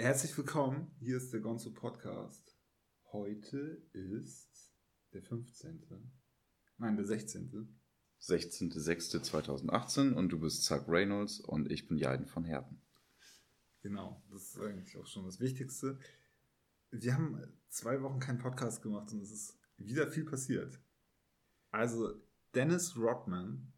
Herzlich willkommen, hier ist der Gonzo Podcast. Heute ist der 15. Nein, der 16. 16.06.2018 und du bist Zack Reynolds und ich bin Jaden von Herten. Genau, das ist eigentlich auch schon das Wichtigste. Wir haben zwei Wochen keinen Podcast gemacht und es ist wieder viel passiert. Also, Dennis Rodman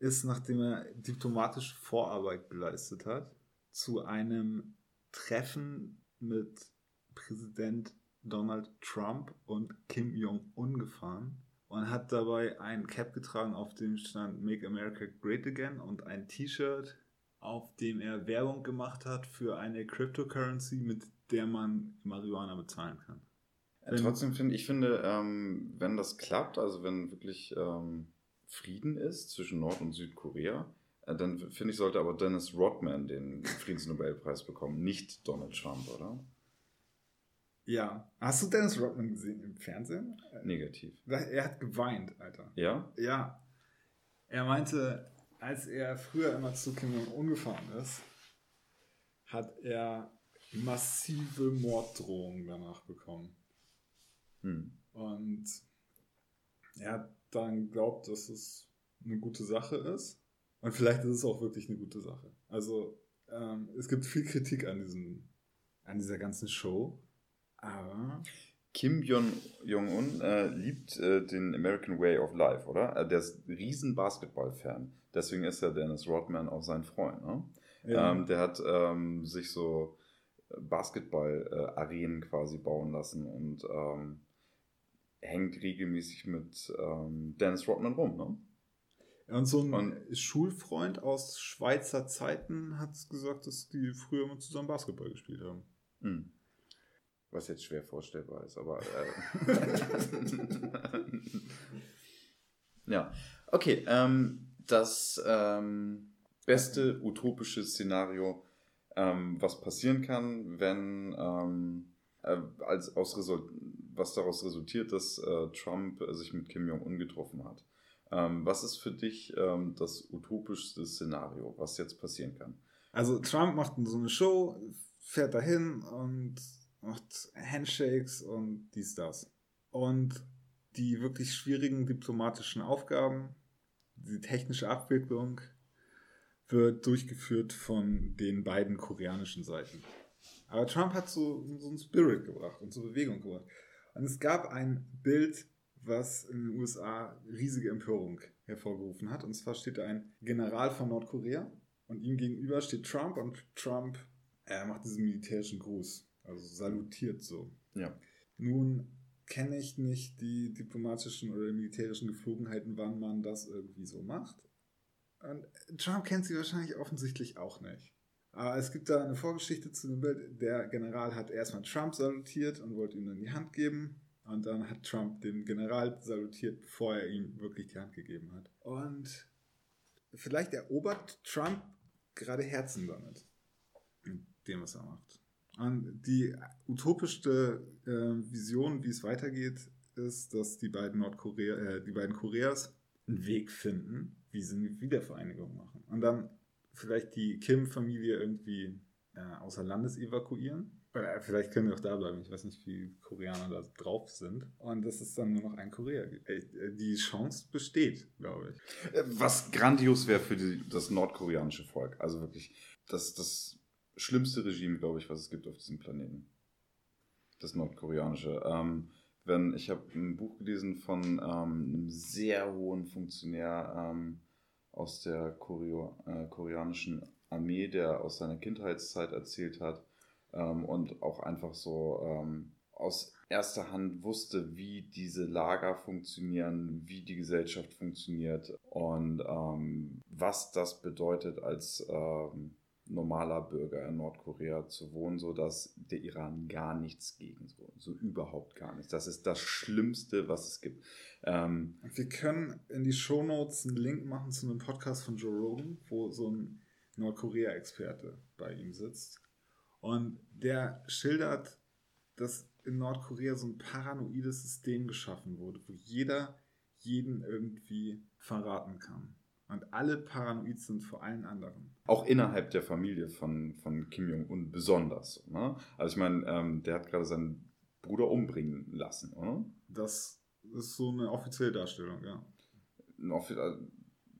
ist, nachdem er diplomatische Vorarbeit geleistet hat, zu einem Treffen mit Präsident Donald Trump und Kim Jong-un gefahren und hat dabei ein Cap getragen, auf dem stand Make America Great Again und ein T-Shirt, auf dem er Werbung gemacht hat für eine Cryptocurrency, mit der man Marihuana bezahlen kann. Wenn, Trotzdem finde ich finde, ähm, wenn das klappt, also wenn wirklich ähm, Frieden ist zwischen Nord- und Südkorea, dann finde ich, sollte aber Dennis Rodman den Friedensnobelpreis bekommen, nicht Donald Trump, oder? Ja. Hast du Dennis Rodman gesehen im Fernsehen? Negativ. Er hat geweint, Alter. Ja? Ja. Er meinte, als er früher immer zu Kim Jong-un gefahren ist, hat er massive Morddrohungen danach bekommen. Hm. Und er hat dann glaubt, dass es eine gute Sache ist. Und vielleicht ist es auch wirklich eine gute Sache. Also ähm, es gibt viel Kritik an diesem, an dieser ganzen Show. Aber Kim Jong-un äh, liebt äh, den American Way of Life, oder? Äh, der ist ein riesen Basketball-Fan. Deswegen ist ja Dennis Rodman auch sein Freund. Ne? Ja. Ähm, der hat ähm, sich so Basketball-Arenen quasi bauen lassen und ähm, hängt regelmäßig mit ähm, Dennis Rodman rum. Ne? Und so ein und, Schulfreund aus Schweizer Zeiten hat gesagt, dass die früher immer zusammen Basketball gespielt haben. Mhm. Was jetzt schwer vorstellbar ist, aber. Äh, ja. Okay, ähm, das ähm, beste utopische Szenario, ähm, was passieren kann, wenn ähm, äh, als aus Result was daraus resultiert, dass äh, Trump sich mit Kim Jong-un getroffen hat. Ähm, was ist für dich ähm, das utopischste Szenario, was jetzt passieren kann? Also Trump macht so eine Show, fährt dahin und macht Handshakes und dies, das. Und die wirklich schwierigen diplomatischen Aufgaben, die technische Abwicklung, wird durchgeführt von den beiden koreanischen Seiten. Aber Trump hat so, so einen Spirit gebracht und so Bewegung gebracht. Und es gab ein Bild was in den USA riesige Empörung hervorgerufen hat. Und zwar steht da ein General von Nordkorea und ihm gegenüber steht Trump und Trump er macht diesen militärischen Gruß, also salutiert so. Ja. Nun kenne ich nicht die diplomatischen oder militärischen Geflogenheiten, wann man das irgendwie so macht. Und Trump kennt sie wahrscheinlich offensichtlich auch nicht. Aber es gibt da eine Vorgeschichte zu dem Bild. Der General hat erstmal Trump salutiert und wollte ihm dann die Hand geben. Und dann hat Trump den General salutiert, bevor er ihm wirklich die Hand gegeben hat. Und vielleicht erobert Trump gerade Herzen damit, mit dem, was er macht. Und die utopischste äh, Vision, wie es weitergeht, ist, dass die beiden Nordkorea, äh, die beiden Koreas einen Weg finden, wie sie eine Wiedervereinigung machen. Und dann vielleicht die Kim-Familie irgendwie äh, außer Landes evakuieren vielleicht können wir auch da bleiben. Ich weiß nicht, wie Koreaner da drauf sind. Und das ist dann nur noch ein Korea. Äh, die Chance besteht, glaube ich. Äh, was grandios wäre für die, das nordkoreanische Volk. Also wirklich, das, das schlimmste Regime, glaube ich, was es gibt auf diesem Planeten. Das nordkoreanische. Ähm, wenn, ich habe ein Buch gelesen von ähm, einem sehr hohen Funktionär ähm, aus der Choreo, äh, koreanischen Armee, der aus seiner Kindheitszeit erzählt hat, ähm, und auch einfach so ähm, aus erster Hand wusste, wie diese Lager funktionieren, wie die Gesellschaft funktioniert und ähm, was das bedeutet als ähm, normaler Bürger in Nordkorea zu wohnen, so dass der Iran gar nichts gegen so, so überhaupt gar nichts. Das ist das Schlimmste, was es gibt. Ähm, Wir können in die Shownotes einen Link machen zu einem Podcast von Joe Rogan, wo so ein Nordkorea-Experte bei ihm sitzt und der schildert, dass in Nordkorea so ein paranoides System geschaffen wurde, wo jeder jeden irgendwie verraten kann. Und alle paranoid sind vor allen anderen. Auch innerhalb der Familie von, von Kim Jong-un besonders. Ne? Also ich meine, ähm, der hat gerade seinen Bruder umbringen lassen, oder? Das ist so eine offizielle Darstellung, ja. Äh,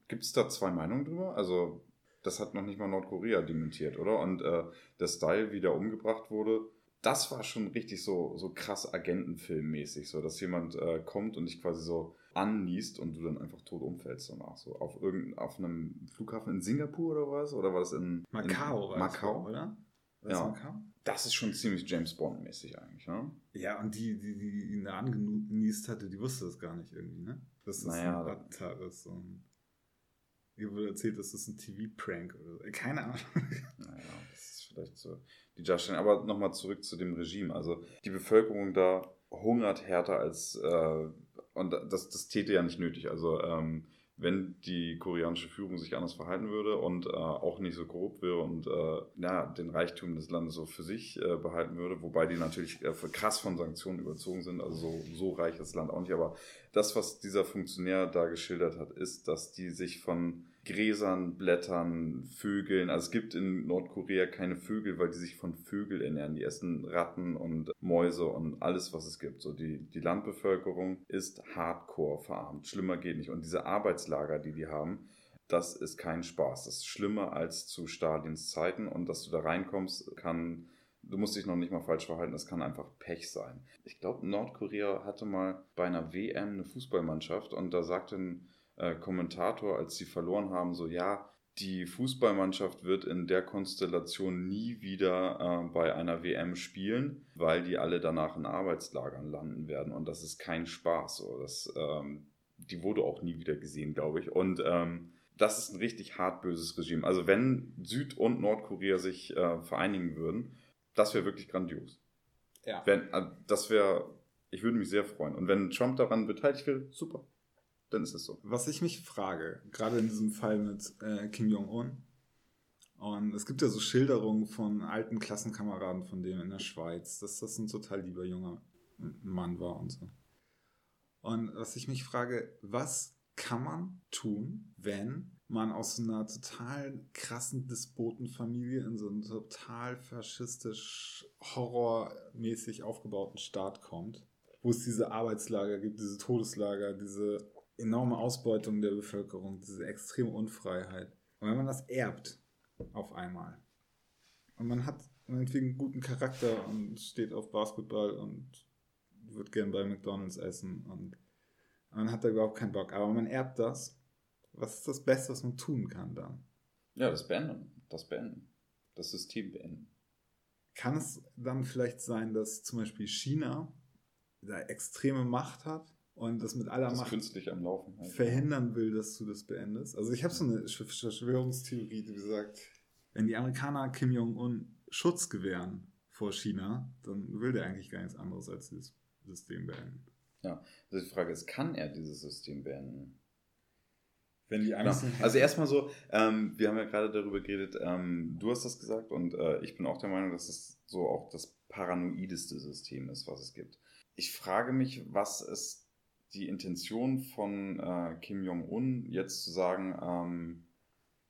Gibt es da zwei Meinungen drüber? Also das hat noch nicht mal Nordkorea dementiert, oder? Und äh, der Style, wie der umgebracht wurde, das war schon richtig so, so krass Agentenfilmmäßig, so dass jemand äh, kommt und dich quasi so anniest und du dann einfach tot umfällst danach. So auf irgendeinem auf einem Flughafen in Singapur oder was? Oder war das in Macau? In Macau, das, oder? Was ja. Macau? Das ist schon ziemlich James Bond-mäßig eigentlich, ne? Ja, und die, die, die ihn da angenießt hatte, die wusste das gar nicht irgendwie, ne? Das ist naja, ein Attentat ist. Und ihr wurde erzählt, das ist ein TV-Prank oder so. Keine Ahnung. Naja, das ist vielleicht so die Darstellung. Aber nochmal zurück zu dem Regime. Also die Bevölkerung da hungert härter als äh, und das, das täte ja nicht nötig. Also ähm, wenn die koreanische Führung sich anders verhalten würde und äh, auch nicht so korrupt wäre und äh, ja, den Reichtum des Landes so für sich äh, behalten würde, wobei die natürlich äh, krass von Sanktionen überzogen sind, also so, so reich ist das Land auch nicht. Aber das, was dieser Funktionär da geschildert hat, ist, dass die sich von Gräsern, Blättern, Vögeln. Also es gibt in Nordkorea keine Vögel, weil die sich von Vögeln ernähren. Die essen Ratten und Mäuse und alles, was es gibt. So die, die Landbevölkerung ist hardcore verarmt. Schlimmer geht nicht. Und diese Arbeitslager, die die haben, das ist kein Spaß. Das ist schlimmer als zu Stalins Zeiten. Und dass du da reinkommst, kann Du musst dich noch nicht mal falsch verhalten, das kann einfach Pech sein. Ich glaube, Nordkorea hatte mal bei einer WM eine Fußballmannschaft und da sagte ein äh, Kommentator, als sie verloren haben, so ja, die Fußballmannschaft wird in der Konstellation nie wieder äh, bei einer WM spielen, weil die alle danach in Arbeitslagern landen werden und das ist kein Spaß. So. Das, ähm, die wurde auch nie wieder gesehen, glaube ich. Und ähm, das ist ein richtig hart böses Regime. Also wenn Süd- und Nordkorea sich äh, vereinigen würden, das wäre wirklich grandios. Ja. Wenn, äh, das wäre, ich würde mich sehr freuen. Und wenn Trump daran beteiligt wäre, super dann ist es so. Was ich mich frage, gerade in diesem Fall mit äh, Kim Jong-un, und es gibt ja so Schilderungen von alten Klassenkameraden von dem in der Schweiz, dass das ein total lieber junger Mann war und so. Und was ich mich frage, was kann man tun, wenn man aus einer total krassen Despotenfamilie in so einen total faschistisch, horrormäßig aufgebauten Staat kommt, wo es diese Arbeitslager gibt, diese Todeslager, diese enorme Ausbeutung der Bevölkerung, diese extreme Unfreiheit. Und wenn man das erbt auf einmal und man hat einen guten Charakter und steht auf Basketball und wird gern bei McDonalds essen und man hat da überhaupt keinen Bock, aber man erbt das. Was ist das Beste, was man tun kann dann? Ja, das beenden. Das beenden. Das System beenden. Kann es dann vielleicht sein, dass zum Beispiel China da extreme Macht hat und das mit aller das Macht künstlich am Laufen halt. verhindern will, dass du das beendest. Also ich habe so eine Verschwörungstheorie, die besagt, wenn die Amerikaner Kim Jong-un Schutz gewähren vor China, dann will der eigentlich gar nichts anderes als dieses System beenden. Ja, also die Frage ist, kann er dieses System beenden? Wenn die genau. Also erstmal so, ähm, wir haben ja gerade darüber geredet, ähm, du hast das gesagt und äh, ich bin auch der Meinung, dass es so auch das paranoideste System ist, was es gibt. Ich frage mich, was es die Intention von äh, Kim Jong-un, jetzt zu sagen, ähm,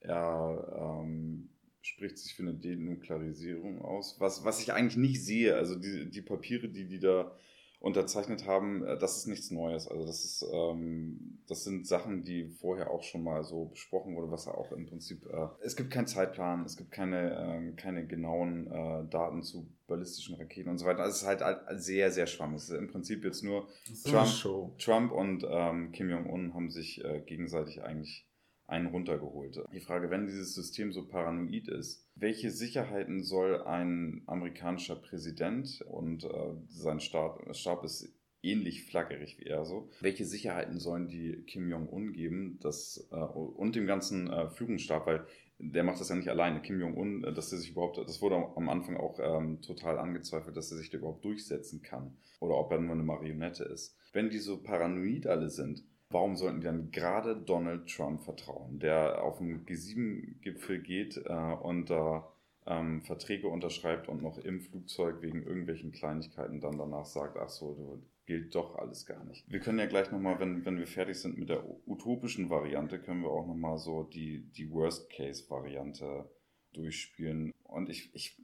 er ähm, spricht sich für eine Denuklearisierung aus, was, was ich eigentlich nicht sehe. Also die, die Papiere, die die da unterzeichnet haben, äh, das ist nichts Neues. Also das ist, ähm, das sind Sachen, die vorher auch schon mal so besprochen wurde, was auch im Prinzip, äh, es gibt keinen Zeitplan, es gibt keine, äh, keine genauen äh, Daten zu ballistischen Raketen und so weiter. Also es ist halt sehr, sehr schwammig. Es ist im Prinzip jetzt nur Trump, Trump und ähm, Kim Jong-un haben sich äh, gegenseitig eigentlich einen runtergeholt. Die Frage, wenn dieses System so paranoid ist, welche Sicherheiten soll ein amerikanischer Präsident und äh, sein Stab, Stab ist ähnlich flaggerig wie er so. Welche Sicherheiten sollen die Kim Jong-un geben dass, äh, und dem ganzen äh, Führungsstab, weil der macht das ja nicht alleine. Kim Jong-un, äh, dass er sich überhaupt, das wurde am Anfang auch ähm, total angezweifelt, dass er sich da überhaupt durchsetzen kann oder ob er nur eine Marionette ist. Wenn die so paranoid alle sind, warum sollten die dann gerade Donald Trump vertrauen, der auf den G7-Gipfel geht äh, und da ähm, Verträge unterschreibt und noch im Flugzeug wegen irgendwelchen Kleinigkeiten dann danach sagt, ach so, du gilt doch alles gar nicht. Wir können ja gleich nochmal, wenn, wenn wir fertig sind mit der utopischen Variante, können wir auch nochmal so die, die Worst-Case-Variante durchspielen. Und ich, ich,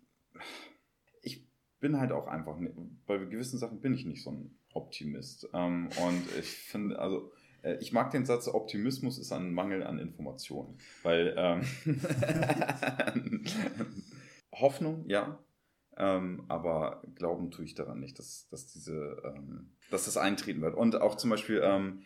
ich bin halt auch einfach, bei gewissen Sachen bin ich nicht so ein Optimist. Ähm, und ich finde, also ich mag den Satz, Optimismus ist ein Mangel an Informationen. Weil ähm, Hoffnung, ja, ähm, aber glauben tue ich daran nicht, dass, dass diese, ähm, dass das eintreten wird. Und auch zum Beispiel, ähm,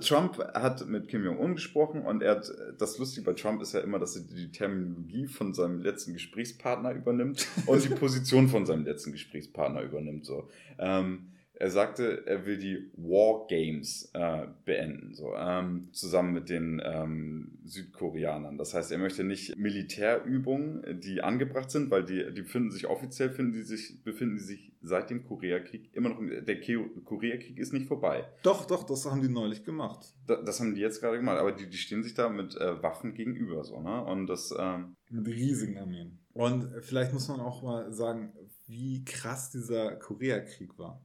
Trump hat mit Kim Jong-un gesprochen und er hat, das Lustige bei Trump ist ja immer, dass er die Terminologie von seinem letzten Gesprächspartner übernimmt und die Position von seinem letzten Gesprächspartner übernimmt. So. Ähm, er sagte, er will die War Games äh, beenden, so ähm, zusammen mit den ähm, Südkoreanern. Das heißt, er möchte nicht Militärübungen, die angebracht sind, weil die, die befinden sich offiziell finden die sich befinden die sich seit dem Koreakrieg immer noch. Der Koreakrieg ist nicht vorbei. Doch, doch, das haben die neulich gemacht. Da, das haben die jetzt gerade gemacht, aber die, die stehen sich da mit äh, Waffen gegenüber, so ne? Und das ähm, mit riesigen Armeen. Und vielleicht muss man auch mal sagen, wie krass dieser Koreakrieg war.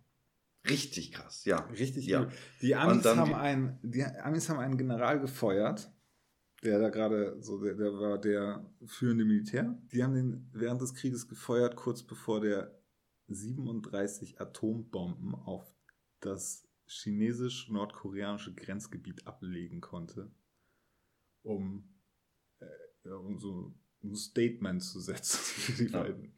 Richtig krass, ja. Richtig ja. Cool. Die Amis, haben die, einen, die Amis haben einen General gefeuert, der da gerade so, der, der, war der führende Militär. Die haben den während des Krieges gefeuert, kurz bevor der 37 Atombomben auf das chinesisch-nordkoreanische Grenzgebiet ablegen konnte, um, äh, um so ein Statement zu setzen für die beiden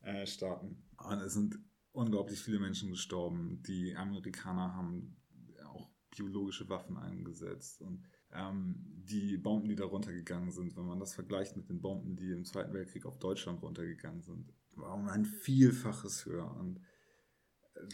äh, Staaten. Und es sind unglaublich viele Menschen gestorben. Die Amerikaner haben auch biologische Waffen eingesetzt und ähm, die Bomben, die da runtergegangen sind, wenn man das vergleicht mit den Bomben, die im Zweiten Weltkrieg auf Deutschland runtergegangen sind, war um ein Vielfaches höher. Und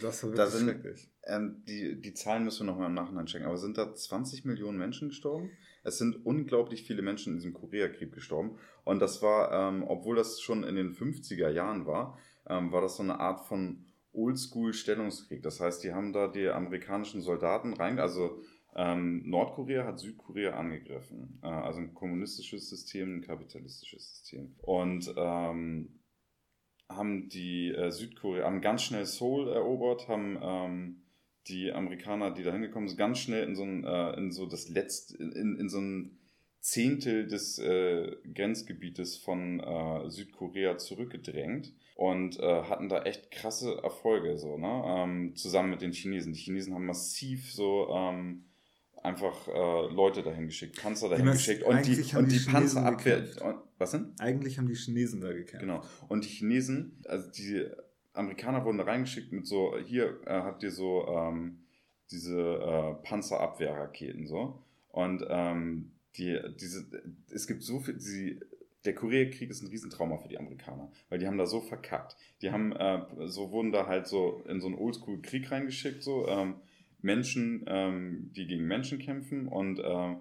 das war wirklich da sind, schrecklich. Ähm, die, die Zahlen müssen wir noch mal im Nachhinein checken, aber sind da 20 Millionen Menschen gestorben? Es sind unglaublich viele Menschen in diesem Koreakrieg gestorben. Und das war, ähm, obwohl das schon in den 50er Jahren war, ähm, war das so eine Art von Oldschool-Stellungskrieg. Das heißt, die haben da die amerikanischen Soldaten rein, also ähm, Nordkorea hat Südkorea angegriffen. Äh, also ein kommunistisches System, ein kapitalistisches System. Und ähm, haben die äh, Südkorea, haben ganz schnell Seoul erobert, haben ähm, die Amerikaner, die da hingekommen sind, ganz schnell in so ein, äh, in so das letzte, in, in so ein Zehntel des äh, Grenzgebietes von äh, Südkorea zurückgedrängt und äh, hatten da echt krasse Erfolge so, ne? Ähm, zusammen mit den Chinesen. Die Chinesen haben massiv so ähm, einfach äh, Leute dahin geschickt, Panzer dahin geschickt und die, und die, die Panzerabwehr. Was denn? Eigentlich haben die Chinesen da gekämpft. Genau. Und die Chinesen, also die Amerikaner wurden da reingeschickt mit so, hier äh, habt ihr so ähm, diese äh, Panzerabwehrraketen so. Und ähm, die, diese, es gibt so viel, die, der Koreakrieg ist ein Riesentrauma für die Amerikaner, weil die haben da so verkackt. Die haben, äh, so wurden da halt so in so einen Oldschool-Krieg reingeschickt, so ähm, Menschen, ähm, die gegen Menschen kämpfen und äh,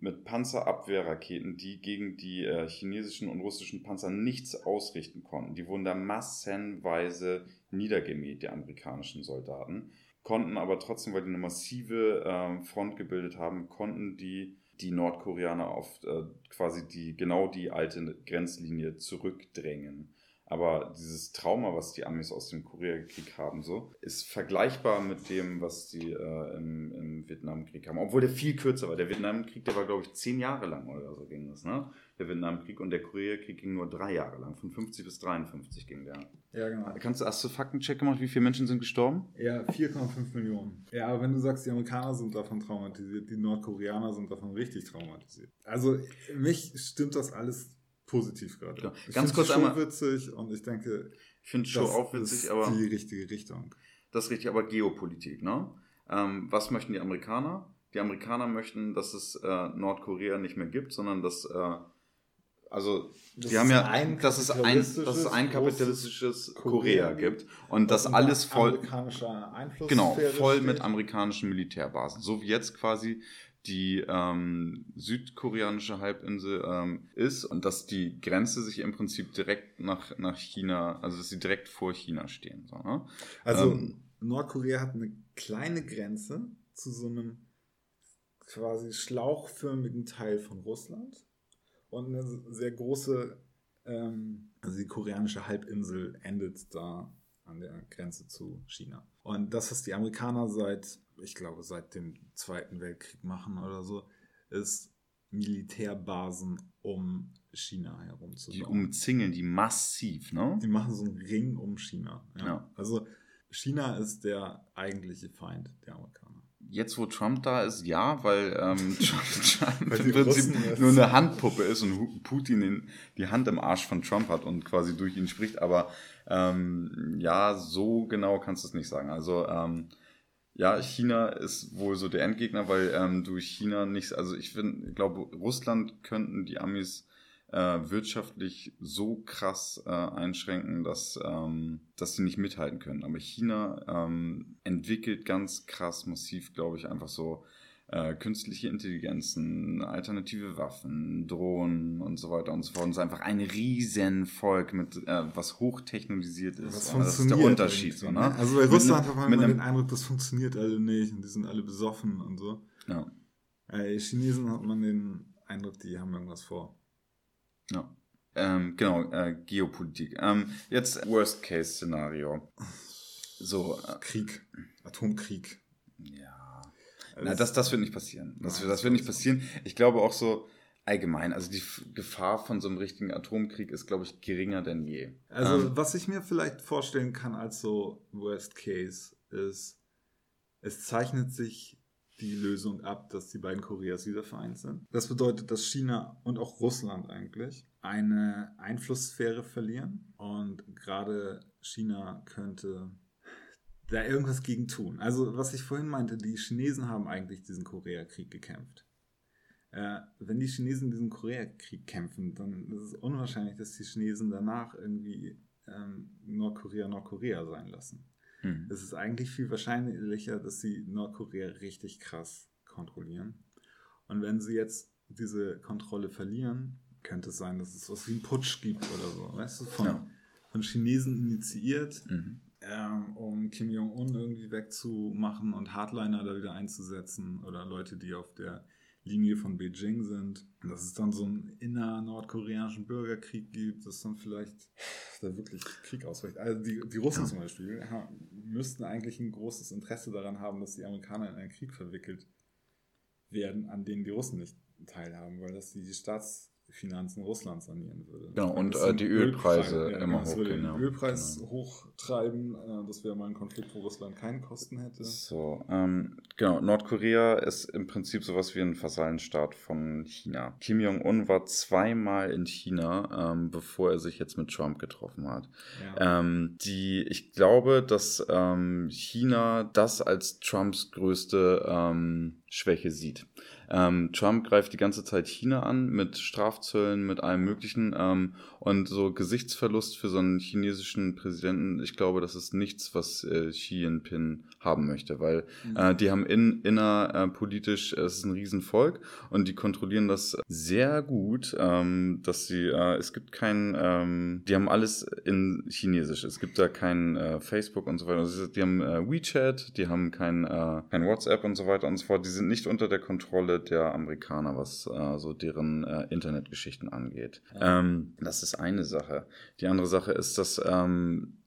mit Panzerabwehrraketen, die gegen die äh, chinesischen und russischen Panzer nichts ausrichten konnten. Die wurden da massenweise niedergemäht, die amerikanischen Soldaten, konnten aber trotzdem, weil die eine massive äh, Front gebildet haben, konnten die die Nordkoreaner auf äh, quasi die genau die alte Grenzlinie zurückdrängen. Aber dieses Trauma, was die Amis aus dem Koreakrieg haben, so, ist vergleichbar mit dem, was die äh, im, im Vietnamkrieg haben. Obwohl der viel kürzer war. Der Vietnamkrieg, der war, glaube ich, zehn Jahre lang oder so ging das, ne? Der Vietnamkrieg und der Koreakrieg ging nur drei Jahre lang. Von 50 bis 53 ging der. Ja, genau. Kannst du, hast du Faktencheck gemacht, wie viele Menschen sind gestorben? Ja, 4,5 Millionen. Ja, aber wenn du sagst, die Amerikaner sind davon traumatisiert, die Nordkoreaner sind davon richtig traumatisiert. Also, mich stimmt das alles positiv gerade. Ja, ganz kurz die Show einmal. witzig und ich denke, ich finde Show auch witzig, aber die richtige Richtung. Das ist richtig, aber Geopolitik, ne? Ähm, was möchten die Amerikaner? Die Amerikaner möchten, dass es äh, Nordkorea nicht mehr gibt, sondern dass äh, also das die haben ja, ein dass es ein, dass es ein kapitalistisches Korea, Korea gibt und das alles voll genau voll steht. mit amerikanischen Militärbasen, so wie jetzt quasi die ähm, südkoreanische Halbinsel ähm, ist und dass die Grenze sich im Prinzip direkt nach, nach China, also dass sie direkt vor China stehen. So, ne? Also ähm, Nordkorea hat eine kleine Grenze zu so einem quasi schlauchförmigen Teil von Russland und eine sehr große, ähm, also die koreanische Halbinsel endet da an der Grenze zu China. Und das, was die Amerikaner seit, ich glaube, seit dem Zweiten Weltkrieg machen oder so, ist Militärbasen um China herum zu Die umzingeln die massiv, ne? Die machen so einen Ring um China. Ja. ja. Also China ist der eigentliche Feind der Amerikaner. Jetzt, wo Trump da ist, ja, weil ähm, Trump, Trump im Prinzip nur eine Handpuppe ist und Putin in, die Hand im Arsch von Trump hat und quasi durch ihn spricht. Aber ähm, ja, so genau kannst du es nicht sagen. Also ähm, ja, China ist wohl so der Endgegner, weil ähm, durch China nichts, also ich glaube, Russland könnten die Amis äh, wirtschaftlich so krass äh, einschränken, dass, ähm, dass sie nicht mithalten können. Aber China ähm, entwickelt ganz krass massiv, glaube ich, einfach so äh, künstliche Intelligenzen, alternative Waffen, Drohnen und so weiter und so fort. Und es ist einfach ein Riesenvolk, mit, äh, was hochtechnologisiert ist. Das, das ist der Unterschied. So, ne? Also bei Russland hat man immer den Eindruck, das funktioniert alle nicht und die sind alle besoffen und so. Ja. Bei Chinesen hat man den Eindruck, die haben irgendwas vor. Ja. Ähm, genau, äh, Geopolitik. Ähm, jetzt Worst-Case-Szenario. So. Äh, Krieg. Atomkrieg. Ja. Na, das, das wird nicht passieren. Das, Nein, das wird nicht passieren. Ich glaube auch so allgemein, also die Gefahr von so einem richtigen Atomkrieg ist, glaube ich, geringer denn je. Also, ähm, was ich mir vielleicht vorstellen kann als so Worst Case ist, es zeichnet sich die Lösung ab, dass die beiden Koreas wieder vereint sind. Das bedeutet, dass China und auch Russland eigentlich eine Einflusssphäre verlieren und gerade China könnte da irgendwas gegen tun. Also was ich vorhin meinte, die Chinesen haben eigentlich diesen Koreakrieg gekämpft. Äh, wenn die Chinesen diesen Koreakrieg kämpfen, dann ist es unwahrscheinlich, dass die Chinesen danach irgendwie ähm, Nordkorea Nordkorea sein lassen. Hm. Es ist eigentlich viel wahrscheinlicher, dass sie Nordkorea richtig krass kontrollieren. Und wenn sie jetzt diese Kontrolle verlieren, könnte es sein, dass es was wie einen Putsch gibt oder so. Weißt du, von, ja. von Chinesen initiiert, mhm. Ähm, um Kim Jong-un irgendwie wegzumachen und Hardliner da wieder einzusetzen oder Leute, die auf der Linie von Beijing sind. Dass es dann so einen inner-nordkoreanischen Bürgerkrieg gibt, dass dann vielleicht da wirklich Krieg ausbricht. Also die, die Russen ja. zum Beispiel ja, müssten eigentlich ein großes Interesse daran haben, dass die Amerikaner in einen Krieg verwickelt werden, an dem die Russen nicht teilhaben, weil das die Staats Finanzen Russlands sanieren würde. Genau, und äh, die Ölpreise ja, immer hochgehen. Würde den ja. Ölpreis genau. hochtreiben, äh, das wäre mal ein Konflikt, wo Russland keinen Kosten hätte. So, ähm, genau, Nordkorea ist im Prinzip sowas wie ein Vasallenstaat von China. Kim Jong-un war zweimal in China, ähm, bevor er sich jetzt mit Trump getroffen hat. Ja. Ähm, die, ich glaube, dass ähm, China das als Trumps größte ähm, Schwäche sieht. Ähm, Trump greift die ganze Zeit China an mit Strafzöllen, mit allem Möglichen. Ähm, und so Gesichtsverlust für so einen chinesischen Präsidenten, ich glaube, das ist nichts, was äh, Xi Jinping haben möchte, weil mhm. äh, die haben in, innerpolitisch, äh, es ist ein Riesenvolk und die kontrollieren das sehr gut, ähm, dass sie, äh, es gibt kein, ähm, die haben alles in Chinesisch. Es gibt da kein äh, Facebook und so weiter. Also die haben äh, WeChat, die haben kein, kein WhatsApp und so weiter und so fort. Die sind nicht unter der Kontrolle der Amerikaner, was äh, so deren äh, Internetgeschichten angeht. Ja. Ähm, das ist eine Sache. Die andere Sache ist, dass ähm,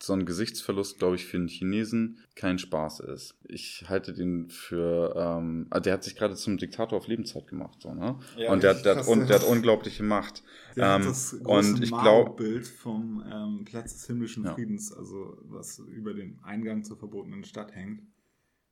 so ein Gesichtsverlust, glaube ich, für einen Chinesen kein Spaß ist. Ich halte den für, ähm, ah, der hat sich gerade zum Diktator auf Lebenszeit gemacht, so, ne? Ja, und der, der, hat, und, der hat unglaubliche Macht. Der ähm, hat das große und ich glaube Bild vom ähm, Platz des himmlischen ja. Friedens, also was über den Eingang zur verbotenen Stadt hängt,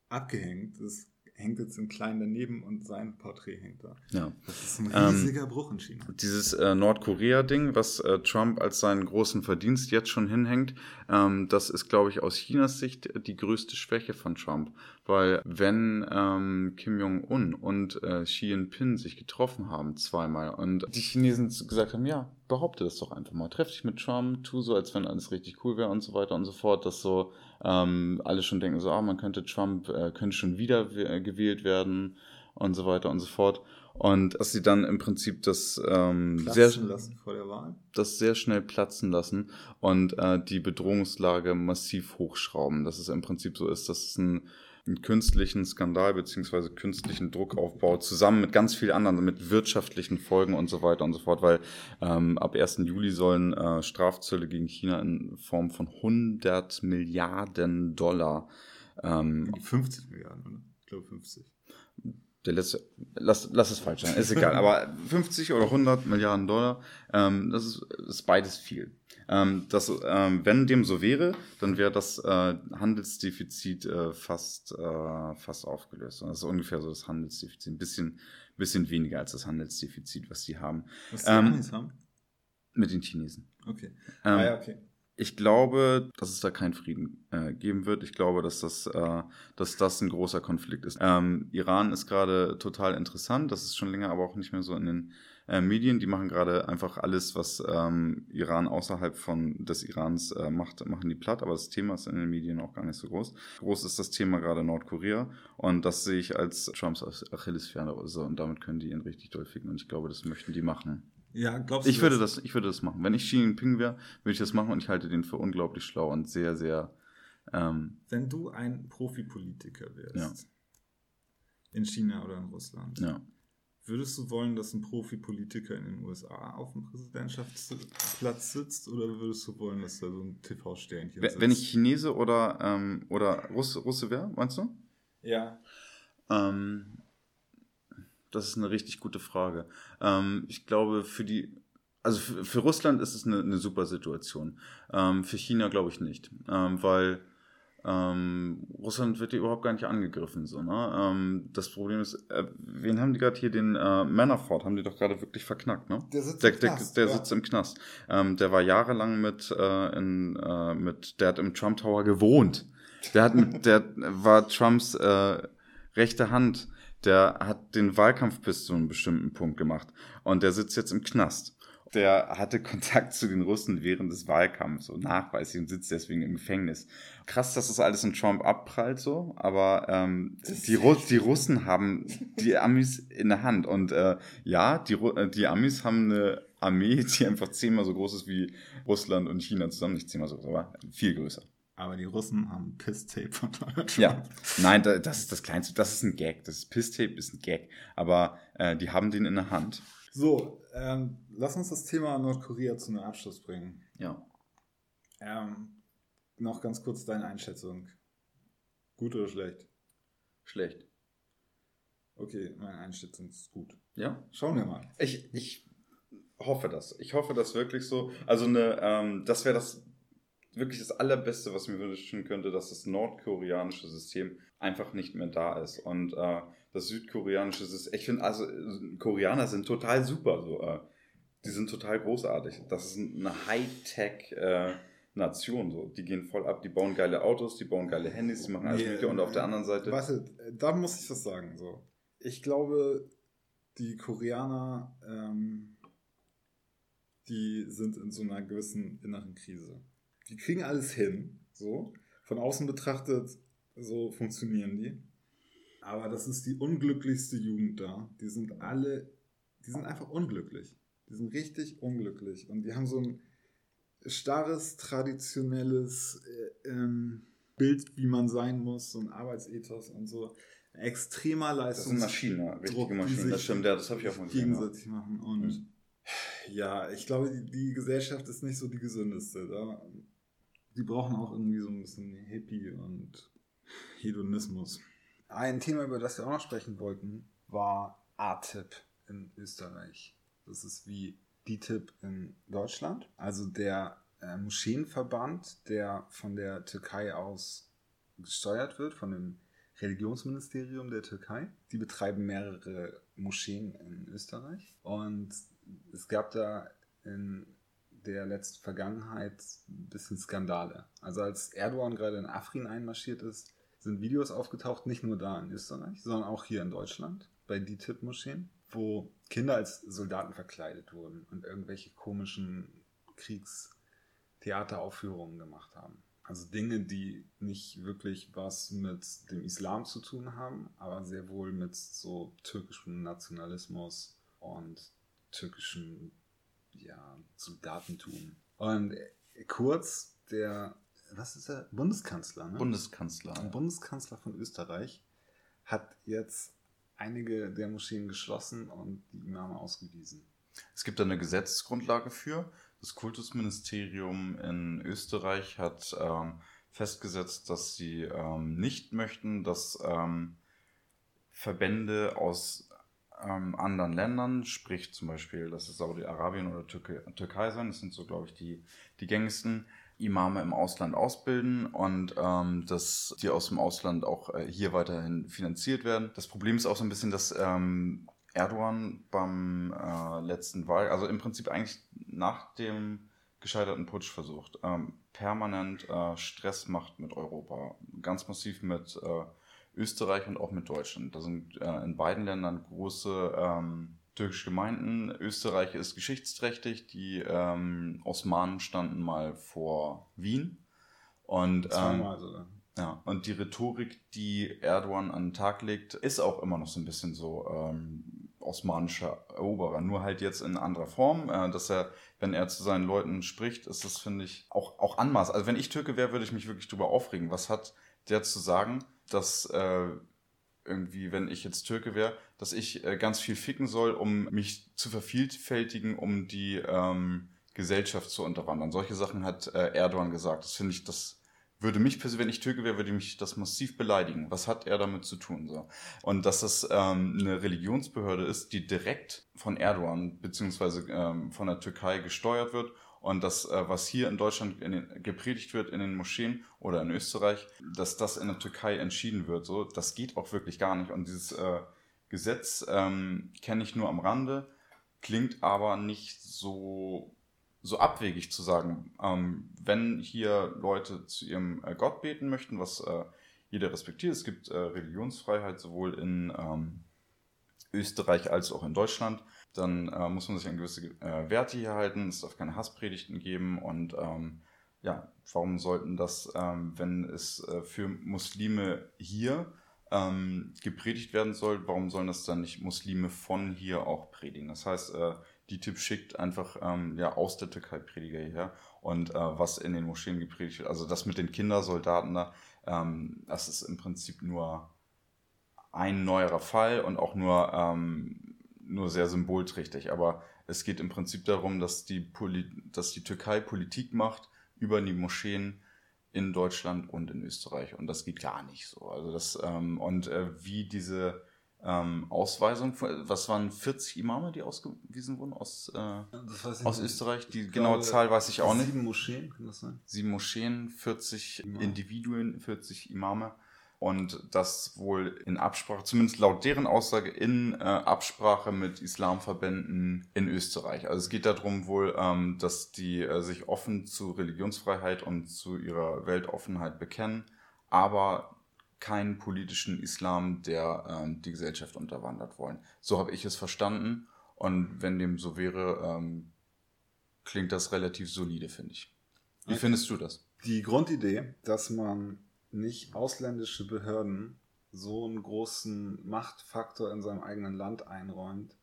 abgehängt. Das hängt jetzt im Kleinen daneben und sein Porträt hängt da. Ja. Das ist ein riesiger ähm, Bruch in China. Dieses äh, Nordkorea-Ding, was äh, Trump als seinen großen Verdienst jetzt schon hinhängt, ähm, das ist, glaube ich, aus Chinas Sicht die größte Schwäche von Trump. Weil wenn ähm, Kim Jong-un und äh, Xi Jinping sich getroffen haben zweimal und die Chinesen gesagt haben, ja, behaupte das doch einfach mal. Treff dich mit Trump, tu so, als wenn alles richtig cool wäre und so weiter und so fort, dass so ähm, alle schon denken, so, ah, man könnte Trump, äh, könnte schon wieder äh, gewählt werden und so weiter und so fort. Und dass sie dann im Prinzip das ähm, sehr, das sehr schnell platzen lassen und äh, die Bedrohungslage massiv hochschrauben. Dass es im Prinzip so ist, dass es ein einen künstlichen Skandal beziehungsweise künstlichen Druck aufbaut, zusammen mit ganz vielen anderen, mit wirtschaftlichen Folgen und so weiter und so fort, weil ähm, ab 1. Juli sollen äh, Strafzölle gegen China in Form von 100 Milliarden Dollar. Ähm, 50 Milliarden, oder? Ich glaube 50 der letzte, lass, lass es falsch sein, ist egal, aber 50 oder 100 Milliarden Dollar, ähm, das ist, ist beides viel. Ähm, das, ähm, wenn dem so wäre, dann wäre das äh, Handelsdefizit äh, fast, äh, fast aufgelöst. Und das ist ungefähr so das Handelsdefizit, ein bisschen, bisschen weniger als das Handelsdefizit, was die haben. Was die ähm, haben? Mit den Chinesen. Okay. Ähm, ah ja, okay. Ich glaube, dass es da keinen Frieden äh, geben wird. Ich glaube, dass das, äh, dass das ein großer Konflikt ist. Ähm, Iran ist gerade total interessant. Das ist schon länger, aber auch nicht mehr so in den äh, Medien. Die machen gerade einfach alles, was ähm, Iran außerhalb von des Irans äh, macht, machen die platt. Aber das Thema ist in den Medien auch gar nicht so groß. Groß ist das Thema gerade Nordkorea. Und das sehe ich als Trumps Achillesferse. Und damit können die ihn richtig doll ficken. Und ich glaube, das möchten die machen. Ja, glaubst du ich würde das? Ich würde das machen. Wenn ich Xi Jinping wäre, würde ich das machen und ich halte den für unglaublich schlau und sehr, sehr. Ähm, Wenn du ein Profipolitiker wärst, ja. in China oder in Russland, ja. würdest du wollen, dass ein Profipolitiker in den USA auf dem Präsidentschaftsplatz sitzt oder würdest du wollen, dass da so ein TV-Sternchen sitzt? Wenn ich Chinese oder, ähm, oder Russe, Russe wäre, meinst du? Ja. Ähm, das ist eine richtig gute Frage. Ähm, ich glaube, für die, also für, für Russland ist es eine, eine super Situation. Ähm, für China glaube ich nicht, ähm, weil ähm, Russland wird hier überhaupt gar nicht angegriffen. So, ne? Ähm, das Problem ist, äh, wen haben die gerade hier, den äh, Manafort, haben die doch gerade wirklich verknackt, ne? Der sitzt der, im Knast. Der, der ja. sitzt im Knast. Ähm, der war jahrelang mit, äh, in, äh, mit, der hat im Trump Tower gewohnt. Der hat mit, der war Trumps äh, rechte Hand der hat den Wahlkampf bis zu einem bestimmten Punkt gemacht und der sitzt jetzt im Knast. Der hatte Kontakt zu den Russen während des Wahlkampfs so nachweislich und sitzt deswegen im Gefängnis. Krass, dass das alles in Trump abprallt so, aber ähm, die, Ru die Russen haben die Amis in der Hand und äh, ja, die, äh, die Amis haben eine Armee, die einfach zehnmal so groß ist wie Russland und China zusammen, nicht zehnmal so groß, aber viel größer. Aber die Russen haben Piss-Tape von Donald Trump. Ja, nein, das ist das Kleinste. Das ist ein Gag. Das Piss-Tape ist ein Gag. Aber äh, die haben den in der Hand. So, ähm, lass uns das Thema Nordkorea zu einem Abschluss bringen. Ja. Ähm, noch ganz kurz deine Einschätzung. Gut oder schlecht? Schlecht. Okay, meine Einschätzung ist gut. Ja? Schauen wir mal. Ich, ich hoffe das. Ich hoffe das wirklich so. Also eine, ähm, das wäre das wirklich das Allerbeste, was mir wünschen könnte, dass das nordkoreanische System einfach nicht mehr da ist. Und äh, das südkoreanische System, ich finde, also Koreaner sind total super. So, äh, die sind total großartig. Das ist eine Hightech- äh, Nation. So. Die gehen voll ab, die bauen geile Autos, die bauen geile Handys, die machen alles nee, Mögliche. Und auf der anderen Seite. Warte, da muss ich was sagen. So. Ich glaube, die Koreaner, ähm, die sind in so einer gewissen inneren Krise die kriegen alles hin, so. Von außen betrachtet, so funktionieren die. Aber das ist die unglücklichste Jugend da. Die sind alle, die sind einfach unglücklich. Die sind richtig unglücklich. Und die haben so ein starres, traditionelles äh, ähm, Bild, wie man sein muss, so ein Arbeitsethos und so. Extremer Leistung. Das sind Maschinen, richtige Maschinen. Das stimmt, ja, das habe ich auch mal gesehen. Gegenseitig machen. Und mhm. ja, ich glaube, die, die, Gesellschaft ist nicht so die gesündeste. Da die brauchen auch irgendwie so ein bisschen Hippie und Hedonismus. Ein Thema, über das wir auch noch sprechen wollten, war ATIP in Österreich. Das ist wie DTIP in Deutschland. Also der äh, Moscheenverband, der von der Türkei aus gesteuert wird, von dem Religionsministerium der Türkei. Die betreiben mehrere Moscheen in Österreich. Und es gab da in der letzten Vergangenheit ein bisschen Skandale. Also als Erdogan gerade in Afrin einmarschiert ist, sind Videos aufgetaucht, nicht nur da in Österreich, sondern auch hier in Deutschland bei DTIP-Moscheen, wo Kinder als Soldaten verkleidet wurden und irgendwelche komischen Kriegstheateraufführungen gemacht haben. Also Dinge, die nicht wirklich was mit dem Islam zu tun haben, aber sehr wohl mit so türkischem Nationalismus und türkischen ja, Soldatentum. Und Kurz, der was ist er? Bundeskanzler, ne? Bundeskanzler. Ein Bundeskanzler von Österreich hat jetzt einige der Moscheen geschlossen und die Imame ausgewiesen. Es gibt da eine Gesetzesgrundlage für. Das Kultusministerium in Österreich hat ähm, festgesetzt, dass sie ähm, nicht möchten, dass ähm, Verbände aus ähm, anderen Ländern, sprich zum Beispiel, das ist Saudi-Arabien oder Türkei, Türkei sein, das sind so, glaube ich, die, die gängigsten, Imame im Ausland ausbilden und ähm, dass die aus dem Ausland auch äh, hier weiterhin finanziert werden. Das Problem ist auch so ein bisschen, dass ähm, Erdogan beim äh, letzten Wahl, also im Prinzip eigentlich nach dem gescheiterten Putsch versucht, ähm, permanent äh, Stress macht mit Europa, ganz massiv mit äh, Österreich und auch mit Deutschland. Da sind äh, in beiden Ländern große ähm, türkische Gemeinden. Österreich ist geschichtsträchtig. Die ähm, Osmanen standen mal vor Wien. Und, Zweimal ähm, sogar. Ja, und die Rhetorik, die Erdogan an den Tag legt, ist auch immer noch so ein bisschen so ähm, osmanischer Eroberer. Nur halt jetzt in anderer Form, äh, dass er, wenn er zu seinen Leuten spricht, ist das, finde ich, auch, auch Anmaß. Also wenn ich Türke wäre, würde ich mich wirklich drüber aufregen. Was hat der zu sagen, dass äh, irgendwie, wenn ich jetzt Türke wäre, dass ich äh, ganz viel ficken soll, um mich zu vervielfältigen, um die ähm, Gesellschaft zu unterwandern. Solche Sachen hat äh, Erdogan gesagt. Das finde ich, das würde mich persönlich, wenn ich Türke wäre, würde mich das massiv beleidigen. Was hat er damit zu tun? So? Und dass das ähm, eine Religionsbehörde ist, die direkt von Erdogan beziehungsweise ähm, von der Türkei gesteuert wird und das, äh, was hier in Deutschland in den, gepredigt wird in den Moscheen oder in Österreich, dass das in der Türkei entschieden wird. So, das geht auch wirklich gar nicht. Und dieses äh, Gesetz ähm, kenne ich nur am Rande, klingt aber nicht so, so abwegig zu sagen. Ähm, wenn hier Leute zu ihrem äh, Gott beten möchten, was äh, jeder respektiert, es gibt äh, Religionsfreiheit sowohl in ähm, Österreich als auch in Deutschland dann äh, muss man sich an gewisse äh, Werte hier halten, es darf keine Hasspredigten geben und ähm, ja, warum sollten das, ähm, wenn es äh, für Muslime hier ähm, gepredigt werden soll, warum sollen das dann nicht Muslime von hier auch predigen? Das heißt, äh, die Tipp schickt einfach ähm, ja aus der Türkei Prediger hierher und äh, was in den Moscheen gepredigt wird. Also das mit den Kindersoldaten da, ähm, das ist im Prinzip nur ein neuerer Fall und auch nur ähm, nur sehr symbolträchtig. Aber es geht im Prinzip darum, dass die, Poli dass die Türkei Politik macht über die Moscheen in Deutschland und in Österreich. Und das geht gar nicht so. Also das, ähm, und äh, wie diese ähm, Ausweisung, was waren 40 Imame, die ausgewiesen wurden aus, äh, aus Österreich? Die genaue Zahl weiß ich auch nicht. Sieben Moscheen, kann das sein? Sieben Moscheen, 40 Imam. Individuen, 40 Imame und das wohl in Absprache, zumindest laut deren Aussage, in äh, Absprache mit Islamverbänden in Österreich. Also es geht darum wohl, ähm, dass die äh, sich offen zu Religionsfreiheit und zu ihrer Weltoffenheit bekennen, aber keinen politischen Islam, der ähm, die Gesellschaft unterwandert wollen. So habe ich es verstanden. Und wenn dem so wäre, ähm, klingt das relativ solide, finde ich. Wie okay. findest du das? Die Grundidee, dass man nicht ausländische Behörden so einen großen Machtfaktor in seinem eigenen Land einräumt,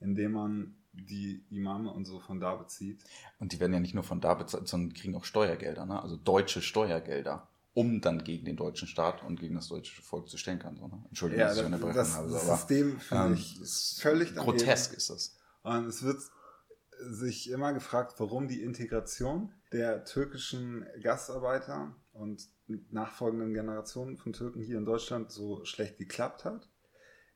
indem man die Imame und so von da bezieht. Und die werden ja nicht nur von da bezahlt, sondern kriegen auch Steuergelder, ne? also deutsche Steuergelder, um dann gegen den deutschen Staat und gegen das deutsche Volk zu stänkern. So, ne? Entschuldigung, ja, dass ich unterbrechen das, habe. Das aber, System finde ähm, ich völlig grotesk ist das. Und es wird sich immer gefragt, warum die Integration der türkischen Gastarbeiter und nachfolgenden Generationen von Türken hier in Deutschland so schlecht geklappt hat.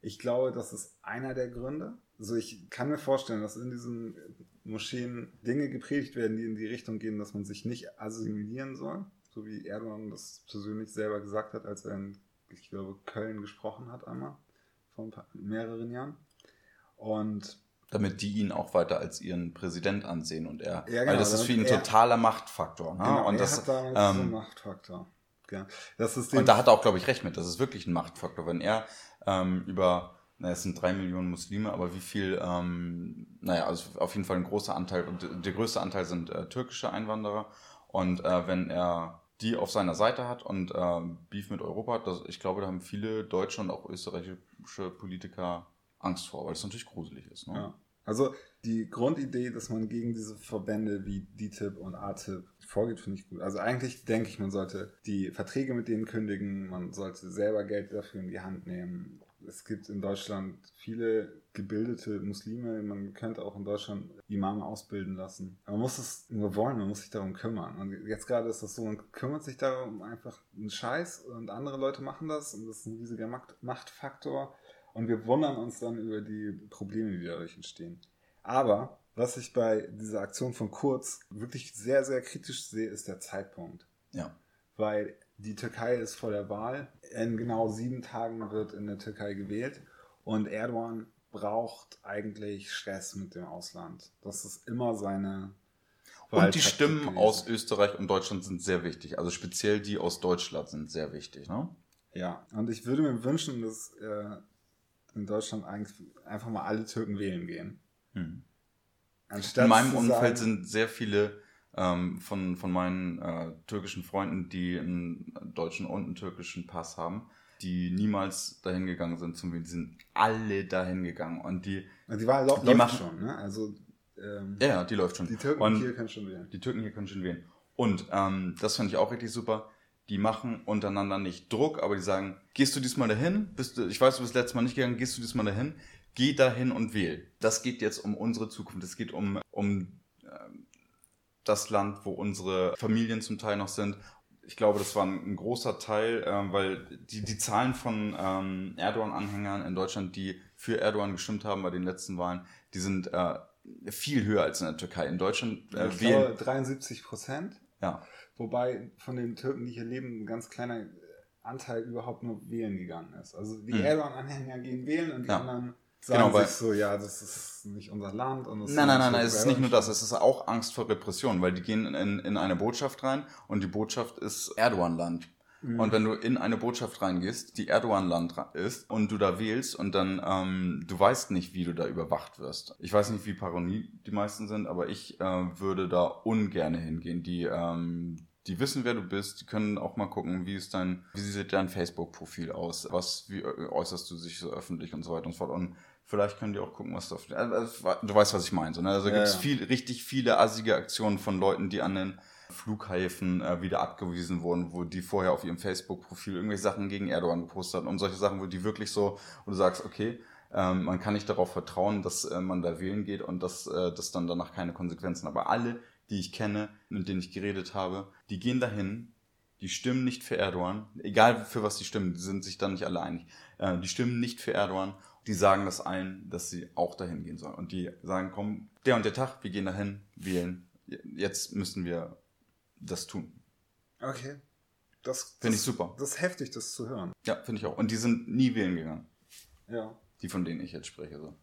Ich glaube, das ist einer der Gründe. Also ich kann mir vorstellen, dass in diesen Moscheen Dinge gepredigt werden, die in die Richtung gehen, dass man sich nicht assimilieren soll, so wie Erdogan das persönlich selber gesagt hat, als er in, ich glaube, Köln gesprochen hat einmal, vor paar, mehreren Jahren. Und damit die ihn auch weiter als ihren Präsident ansehen und er, ja, genau, weil das ist für ihn ein totaler Machtfaktor. Ne? Genau, und das, hat da ähm, Machtfaktor. Ja, das ist und da hat er auch, glaube ich, recht mit. Das ist wirklich ein Machtfaktor. Wenn er ähm, über, naja, es sind drei Millionen Muslime, aber wie viel, ähm, naja, also auf jeden Fall ein großer Anteil, und der größte Anteil sind äh, türkische Einwanderer. Und äh, wenn er die auf seiner Seite hat und äh, Beef mit Europa hat, das, ich glaube, da haben viele deutsche und auch österreichische Politiker Angst vor, weil es natürlich gruselig ist. Ne? Ja. Also die Grundidee, dass man gegen diese Verbände wie DTIP und ATIP vorgeht, finde ich gut. Also eigentlich denke ich, man sollte die Verträge mit denen kündigen, man sollte selber Geld dafür in die Hand nehmen. Es gibt in Deutschland viele gebildete Muslime. Man könnte auch in Deutschland Imame ausbilden lassen. Man muss es nur wollen, man muss sich darum kümmern. Und jetzt gerade ist das so, man kümmert sich darum einfach einen Scheiß und andere Leute machen das und das ist ein riesiger Machtfaktor. Und wir wundern uns dann über die Probleme, die dadurch entstehen. Aber was ich bei dieser Aktion von Kurz wirklich sehr, sehr kritisch sehe, ist der Zeitpunkt. Ja. Weil die Türkei ist vor der Wahl. In genau sieben Tagen wird in der Türkei gewählt. Und Erdogan braucht eigentlich Stress mit dem Ausland. Das ist immer seine. Und die Stimmen gewesen. aus Österreich und Deutschland sind sehr wichtig. Also speziell die aus Deutschland sind sehr wichtig, ne? Ja, und ich würde mir wünschen, dass äh, in Deutschland eigentlich einfach mal alle Türken wählen gehen. Hm. in meinem Umfeld sind sehr viele ähm, von, von meinen äh, türkischen Freunden, die einen deutschen und einen türkischen Pass haben, die niemals dahin gegangen sind zum Wählen. Die sind alle dahin gegangen und die. Die Wahl die läuft machen, schon, ne? Also. Ähm, ja, die läuft schon. Die Türken und hier können schon wählen. Die Türken hier können schon wählen. Und ähm, das fand ich auch richtig super. Die machen untereinander nicht Druck, aber die sagen, gehst du diesmal dahin? Bist du, ich weiß, du bist letztes Mal nicht gegangen, gehst du diesmal dahin? Geh dahin und wähl. Das geht jetzt um unsere Zukunft. Es geht um, um ähm, das Land, wo unsere Familien zum Teil noch sind. Ich glaube, das war ein, großer Teil, äh, weil die, die Zahlen von ähm, Erdogan-Anhängern in Deutschland, die für Erdogan gestimmt haben bei den letzten Wahlen, die sind äh, viel höher als in der Türkei. In Deutschland äh, ich glaube, 73 Prozent. Ja. Wobei von den Türken, die hier leben, ein ganz kleiner Anteil überhaupt nur wählen gegangen ist. Also die mhm. Erdogan-Anhänger gehen wählen und die ja. anderen sagen genau, sich so, ja, das ist nicht unser Land. Und nein, nein, nein, nein, es ist nicht nur das, es ist auch Angst vor Repression, weil die gehen in, in eine Botschaft rein und die Botschaft ist Erdogan-Land. Mhm. Und wenn du in eine Botschaft reingehst, die Erdogan-Land ist und du da wählst und dann ähm, du weißt nicht, wie du da überwacht wirst. Ich weiß nicht, wie paranoid die meisten sind, aber ich äh, würde da ungern hingehen. Die ähm, die wissen, wer du bist, die können auch mal gucken, wie ist dein, wie sieht dein Facebook-Profil aus, was, wie äußerst du dich so öffentlich und so weiter und so fort. Und Vielleicht können die auch gucken, was da. Also, du weißt, was ich meine. So, ne? Also ja, gibt es ja. viel, richtig viele assige Aktionen von Leuten, die an den Flughäfen äh, wieder abgewiesen wurden, wo die vorher auf ihrem Facebook-Profil irgendwelche Sachen gegen Erdogan gepostet hatten und solche Sachen, wo die wirklich so, wo du sagst, okay, ähm, man kann nicht darauf vertrauen, dass äh, man da wählen geht und dass äh, das dann danach keine Konsequenzen. Aber alle, die ich kenne, mit denen ich geredet habe, die gehen dahin, die stimmen nicht für Erdogan, egal für was die stimmen, die sind sich dann nicht alle einig. Äh, die stimmen nicht für Erdogan die sagen das allen, dass sie auch dahin gehen sollen. Und die sagen, komm, der und der Tag, wir gehen dahin, wählen. Jetzt müssen wir das tun. Okay. Das finde ich super. Das ist heftig, das zu hören. Ja, finde ich auch. Und die sind nie wählen gegangen. Ja. Die, von denen ich jetzt spreche. So.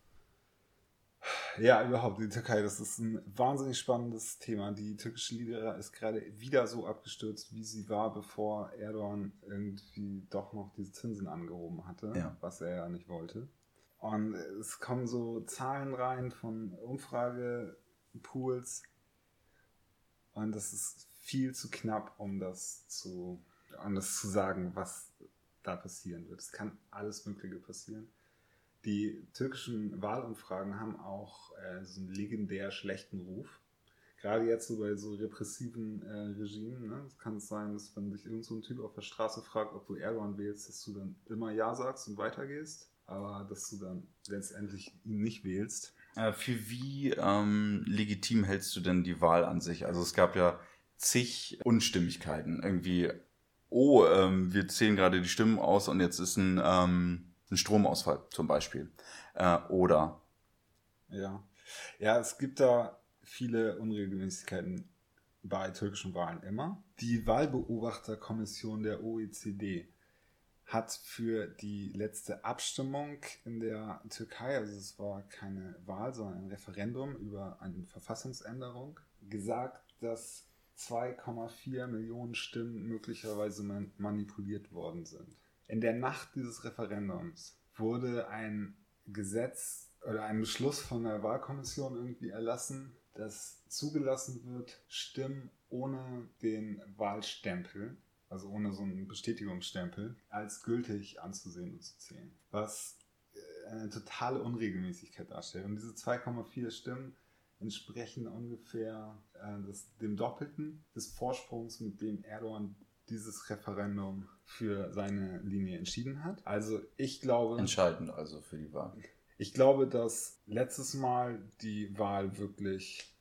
Ja, überhaupt. Die Türkei, das ist ein wahnsinnig spannendes Thema. Die türkische Liga ist gerade wieder so abgestürzt, wie sie war, bevor Erdogan irgendwie doch noch diese Zinsen angehoben hatte, ja. was er ja nicht wollte. Und es kommen so Zahlen rein von Umfragepools. Und das ist viel zu knapp, um das zu, um das zu sagen, was da passieren wird. Es kann alles Mögliche passieren. Die türkischen Wahlumfragen haben auch äh, so einen legendär schlechten Ruf. Gerade jetzt so bei so repressiven äh, Regimen. Ne? Es kann sein, dass wenn dich irgendein so Typ auf der Straße fragt, ob du Erdogan wählst, dass du dann immer Ja sagst und weitergehst aber dass du dann letztendlich ihn nicht wählst. Äh, für wie ähm, legitim hältst du denn die Wahl an sich? Also es gab ja zig Unstimmigkeiten. Irgendwie, oh, ähm, wir zählen gerade die Stimmen aus und jetzt ist ein, ähm, ein Stromausfall zum Beispiel. Äh, oder? Ja. Ja, es gibt da viele Unregelmäßigkeiten bei türkischen Wahlen immer. Die Wahlbeobachterkommission der OECD hat für die letzte Abstimmung in der Türkei, also es war keine Wahl, sondern ein Referendum über eine Verfassungsänderung, gesagt, dass 2,4 Millionen Stimmen möglicherweise manipuliert worden sind. In der Nacht dieses Referendums wurde ein Gesetz oder ein Beschluss von der Wahlkommission irgendwie erlassen, dass zugelassen wird, Stimmen ohne den Wahlstempel also ohne so einen Bestätigungsstempel, als gültig anzusehen und zu zählen. Was äh, eine totale Unregelmäßigkeit darstellt. Und diese 2,4 Stimmen entsprechen ungefähr äh, das, dem Doppelten des Vorsprungs, mit dem Erdogan dieses Referendum für seine Linie entschieden hat. Also ich glaube. Entscheidend also für die Wahl. Ich glaube, dass letztes Mal die Wahl wirklich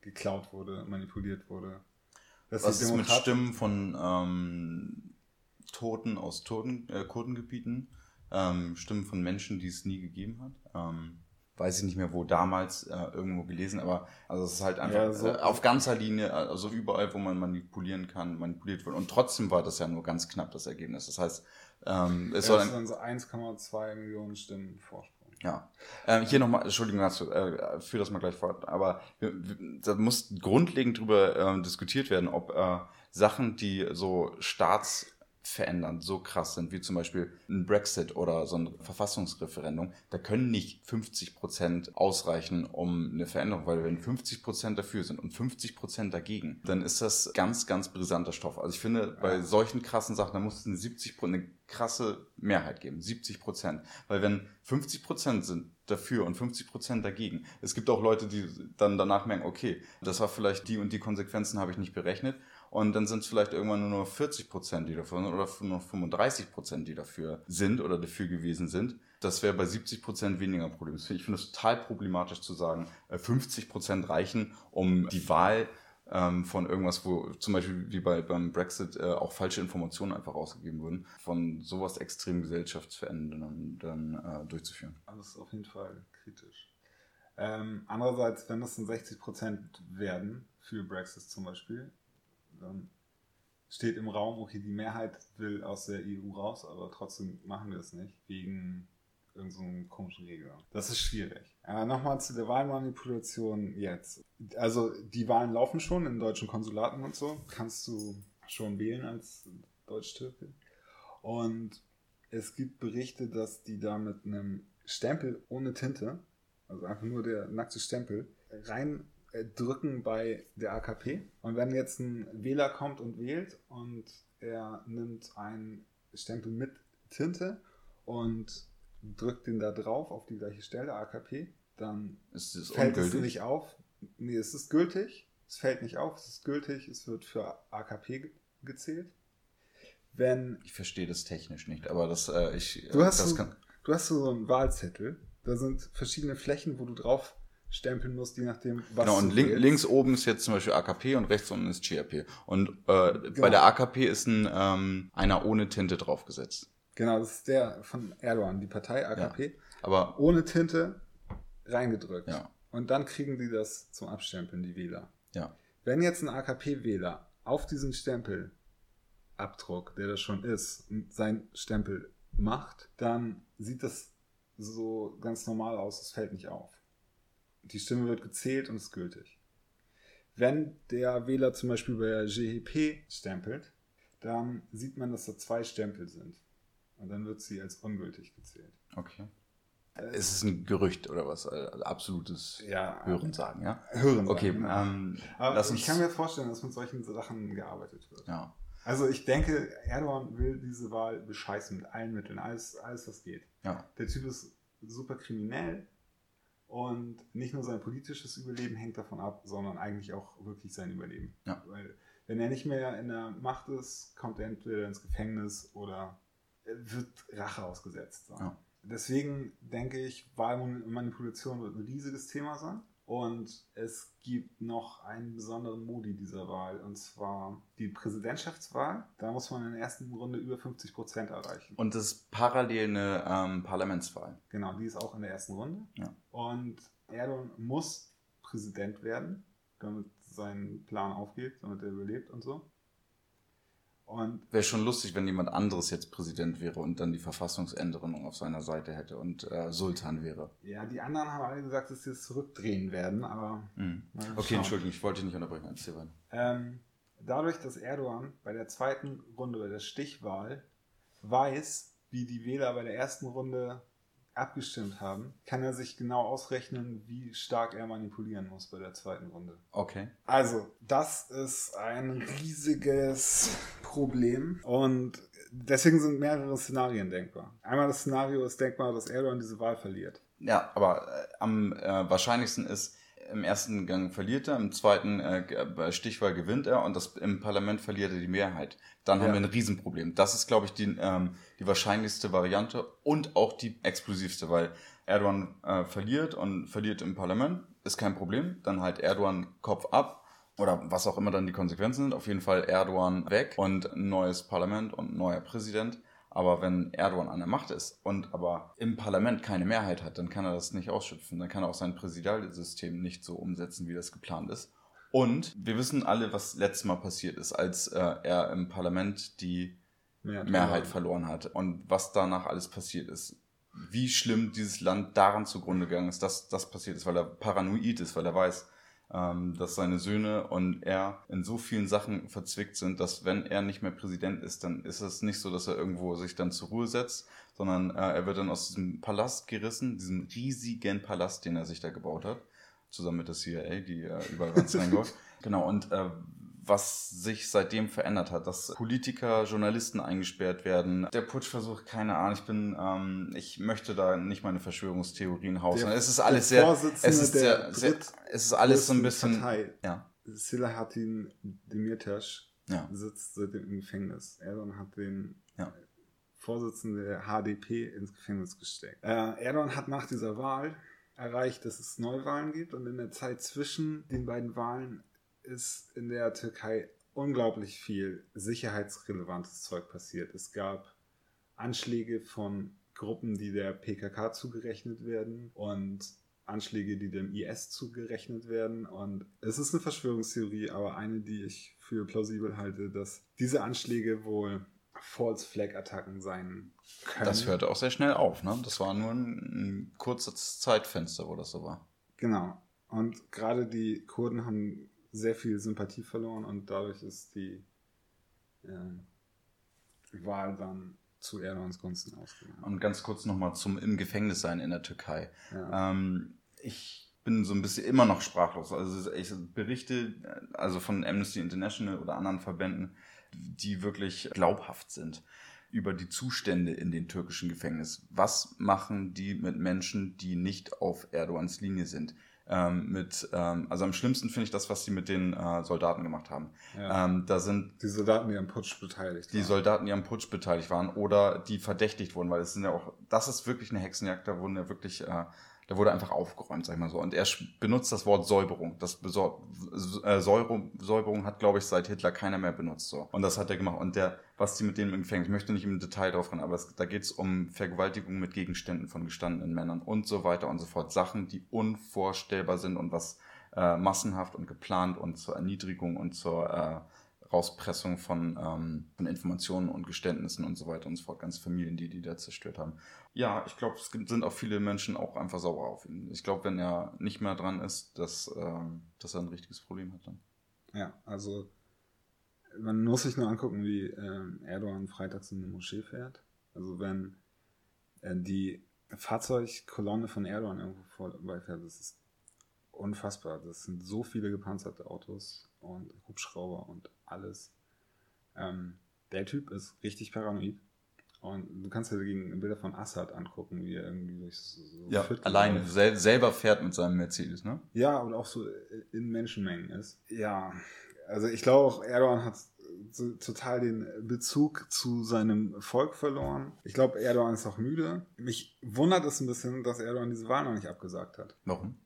geklaut wurde, manipuliert wurde. Dass Was ist mit Stimmen von ähm, Toten aus Toten, äh, Kurdengebieten, ähm, Stimmen von Menschen, die es nie gegeben hat? Ähm, weiß ich nicht mehr wo damals äh, irgendwo gelesen, aber also es ist halt einfach ja, so äh, auf ganzer Linie, also überall, wo man manipulieren kann, manipuliert wird. Und trotzdem war das ja nur ganz knapp das Ergebnis. Das heißt, ähm, es ja, soll dann so 1,2 Millionen Stimmen Vorsprung. Ja. Ähm, hier nochmal, Entschuldigung, dazu, äh, führe das mal gleich fort, aber da muss grundlegend drüber äh, diskutiert werden, ob äh, Sachen, die so Staats verändern, so krass sind, wie zum Beispiel ein Brexit oder so ein Verfassungsreferendum, da können nicht 50 Prozent ausreichen, um eine Veränderung, weil wenn 50 Prozent dafür sind und 50 Prozent dagegen, dann ist das ganz, ganz brisanter Stoff. Also ich finde, bei solchen krassen Sachen, da muss es eine 70 eine krasse Mehrheit geben, 70 Prozent. Weil wenn 50 Prozent sind dafür und 50 Prozent dagegen, es gibt auch Leute, die dann danach merken, okay, das war vielleicht die und die Konsequenzen habe ich nicht berechnet und dann sind es vielleicht irgendwann nur noch 40 Prozent, die dafür sind oder nur noch 35 Prozent, die dafür sind oder dafür gewesen sind. Das wäre bei 70 Prozent weniger Problem. Ich finde es total problematisch zu sagen, 50 äh, Prozent reichen, um die Wahl ähm, von irgendwas, wo zum Beispiel wie bei, beim Brexit äh, auch falsche Informationen einfach ausgegeben wurden, von sowas extrem gesellschaftsverändernden dann äh, durchzuführen. Alles auf jeden Fall kritisch. Ähm, andererseits, wenn das dann 60 Prozent werden für Brexit zum Beispiel, dann steht im Raum, okay, die Mehrheit will aus der EU raus, aber trotzdem machen wir es nicht, wegen irgendeinem so komischen Regel. Das ist schwierig. Äh, Nochmal zu der Wahlmanipulation jetzt. Also die Wahlen laufen schon in deutschen Konsulaten und so. Kannst du schon wählen als Deutsch-Türke. Und es gibt Berichte, dass die da mit einem Stempel ohne Tinte, also einfach nur der nackte Stempel, rein drücken bei der AKP. Und wenn jetzt ein Wähler kommt und wählt und er nimmt einen Stempel mit Tinte und drückt den da drauf auf die gleiche Stelle, AKP, dann fällt ungültig? es nicht auf. Nee, es ist gültig. Es fällt nicht auf, es ist gültig, es wird für AKP gezählt. Wenn ich verstehe das technisch nicht, aber das äh, ich du hast so, du hast so einen Wahlzettel, da sind verschiedene Flächen, wo du drauf stempeln musst, je nachdem, was Genau, und link, links oben ist jetzt zum Beispiel AKP und rechts unten ist GRP. Und äh, genau. bei der AKP ist ein, ähm, einer ohne Tinte draufgesetzt. Genau, das ist der von Erdogan, die Partei AKP. Ja, aber ohne Tinte reingedrückt. Ja. Und dann kriegen die das zum Abstempeln, die Wähler. Ja. Wenn jetzt ein AKP-Wähler auf diesen Stempel Abdruck, der das schon ist, sein Stempel macht, dann sieht das so ganz normal aus, es fällt nicht auf die Stimme wird gezählt und ist gültig. Wenn der Wähler zum Beispiel bei der GEP stempelt, dann sieht man, dass da zwei Stempel sind. Und dann wird sie als ungültig gezählt. Okay. Es ist ein Gerücht oder was? Absolutes ja, Hörensagen, ja? Hörensagen. Okay, genau. ähm, Aber ich kann mir vorstellen, dass mit solchen Sachen gearbeitet wird. Ja. Also ich denke, Erdogan will diese Wahl bescheißen mit allen Mitteln, alles, alles was geht. Ja. Der Typ ist super kriminell, und nicht nur sein politisches Überleben hängt davon ab, sondern eigentlich auch wirklich sein Überleben. Ja. Weil wenn er nicht mehr in der Macht ist, kommt er entweder ins Gefängnis oder wird Rache ausgesetzt. So. Ja. Deswegen denke ich, Wahlmanipulation wird ein riesiges Thema sein. Und es gibt noch einen besonderen Modi dieser Wahl, und zwar die Präsidentschaftswahl. Da muss man in der ersten Runde über 50 Prozent erreichen. Und das ist parallel eine ähm, Parlamentswahl. Genau, die ist auch in der ersten Runde. Ja. Und Erdogan muss Präsident werden, damit sein Plan aufgeht, damit er überlebt und so. Wäre schon lustig, wenn jemand anderes jetzt Präsident wäre und dann die Verfassungsänderung auf seiner Seite hätte und äh, Sultan wäre. Ja, die anderen haben alle gesagt, dass sie es zurückdrehen werden, aber. Mhm. Okay, Entschuldigung, ich wollte dich nicht unterbrechen. Erzähl weiter. Ähm, dadurch, dass Erdogan bei der zweiten Runde, bei der Stichwahl, weiß, wie die Wähler bei der ersten Runde abgestimmt haben, kann er sich genau ausrechnen, wie stark er manipulieren muss bei der zweiten Runde. Okay. Also, das ist ein riesiges Problem und deswegen sind mehrere Szenarien denkbar. Einmal das Szenario ist denkbar, dass Erdogan diese Wahl verliert. Ja, aber äh, am äh, wahrscheinlichsten ist, im ersten Gang verliert er, im zweiten äh, Stichwahl gewinnt er und das, im Parlament verliert er die Mehrheit. Dann ja. haben wir ein Riesenproblem. Das ist, glaube ich, die, ähm, die wahrscheinlichste Variante und auch die explosivste, weil Erdogan äh, verliert und verliert im Parlament, ist kein Problem. Dann halt Erdogan Kopf ab oder was auch immer dann die Konsequenzen sind. Auf jeden Fall Erdogan weg und ein neues Parlament und ein neuer Präsident. Aber wenn Erdogan an der Macht ist und aber im Parlament keine Mehrheit hat, dann kann er das nicht ausschöpfen. Dann kann er auch sein Präsidialsystem nicht so umsetzen, wie das geplant ist. Und wir wissen alle, was letztes Mal passiert ist, als äh, er im Parlament die Mehrheit, Mehrheit verloren hat und was danach alles passiert ist. Wie schlimm dieses Land daran zugrunde gegangen ist, dass das passiert ist, weil er paranoid ist, weil er weiß, ähm, dass seine Söhne und er in so vielen Sachen verzwickt sind, dass wenn er nicht mehr Präsident ist, dann ist es nicht so, dass er irgendwo sich dann zur Ruhe setzt, sondern äh, er wird dann aus diesem Palast gerissen, diesem riesigen Palast, den er sich da gebaut hat, zusammen mit der CIA, die äh, überall reinläuft. genau, und äh, was sich seitdem verändert hat, dass Politiker, Journalisten eingesperrt werden. Der Putschversuch, keine Ahnung, ich bin, ähm, ich möchte da nicht meine Verschwörungstheorien hausen. es ist alles sehr, es ist sehr, sehr, es ist alles so ein bisschen, Partei. ja. Selahattin Demirtas ja. sitzt seitdem im Gefängnis. Erdogan hat den ja. Vorsitzenden der HDP ins Gefängnis gesteckt. Äh, Erdogan hat nach dieser Wahl erreicht, dass es Neuwahlen gibt und in der Zeit zwischen den beiden Wahlen ist in der Türkei unglaublich viel sicherheitsrelevantes Zeug passiert. Es gab Anschläge von Gruppen, die der PKK zugerechnet werden und Anschläge, die dem IS zugerechnet werden. Und es ist eine Verschwörungstheorie, aber eine, die ich für plausibel halte, dass diese Anschläge wohl False Flag Attacken sein können. Das hörte auch sehr schnell auf, ne? Das war nur ein, ein kurzes Zeitfenster, wo das so war. Genau. Und gerade die Kurden haben sehr viel Sympathie verloren und dadurch ist die äh, Wahl dann zu Erdogans Gunsten ausgegangen. Und ganz kurz nochmal zum im Gefängnis sein in der Türkei. Ja. Ähm, ich bin so ein bisschen immer noch sprachlos. Also ich Berichte, also von Amnesty International oder anderen Verbänden, die wirklich glaubhaft sind über die Zustände in den türkischen Gefängnissen. Was machen die mit Menschen, die nicht auf Erdogans Linie sind? Ähm, mit, ähm, also am schlimmsten finde ich das, was sie mit den äh, Soldaten gemacht haben. Ja. Ähm, da sind die Soldaten, die am Putsch beteiligt waren. Die Soldaten, die am Putsch beteiligt waren oder die verdächtigt wurden, weil es sind ja auch, das ist wirklich eine Hexenjagd, da wurden ja wirklich äh, da wurde einfach aufgeräumt, sag ich mal so. Und er benutzt das Wort Säuberung. Das äh, Säuberung, Säuberung hat, glaube ich, seit Hitler keiner mehr benutzt. So. Und das hat er gemacht. Und der, was die mit denen im Gefängnis, ich möchte nicht im Detail drauf rein, aber es, da geht es um Vergewaltigung mit Gegenständen von gestandenen Männern und so weiter und so fort. Sachen, die unvorstellbar sind und was äh, massenhaft und geplant und zur Erniedrigung und zur äh, Rauspressung von, ähm, von Informationen und Geständnissen und so weiter und so fort. Ganz Familien, die die da zerstört haben. Ja, ich glaube, es sind auch viele Menschen auch einfach sauer auf ihn. Ich glaube, wenn er nicht mehr dran ist, dass, ähm, dass er ein richtiges Problem hat dann. Ja, also man muss sich nur angucken, wie ähm, Erdogan freitags in eine Moschee fährt. Also wenn äh, die Fahrzeugkolonne von Erdogan irgendwo vorbeifährt, das ist unfassbar. Das sind so viele gepanzerte Autos und Hubschrauber und alles. Ähm, der Typ ist richtig paranoid. Und du kannst dir gegen Bilder von Assad angucken, wie er irgendwie durch so Ja, alleine, sel selber fährt mit seinem Mercedes, ne? Ja, und auch so in Menschenmengen ist. Ja, also ich glaube auch, Erdogan hat so total den Bezug zu seinem Volk verloren. Ich glaube, Erdogan ist auch müde. Mich wundert es ein bisschen, dass Erdogan diese Wahl noch nicht abgesagt hat. Warum?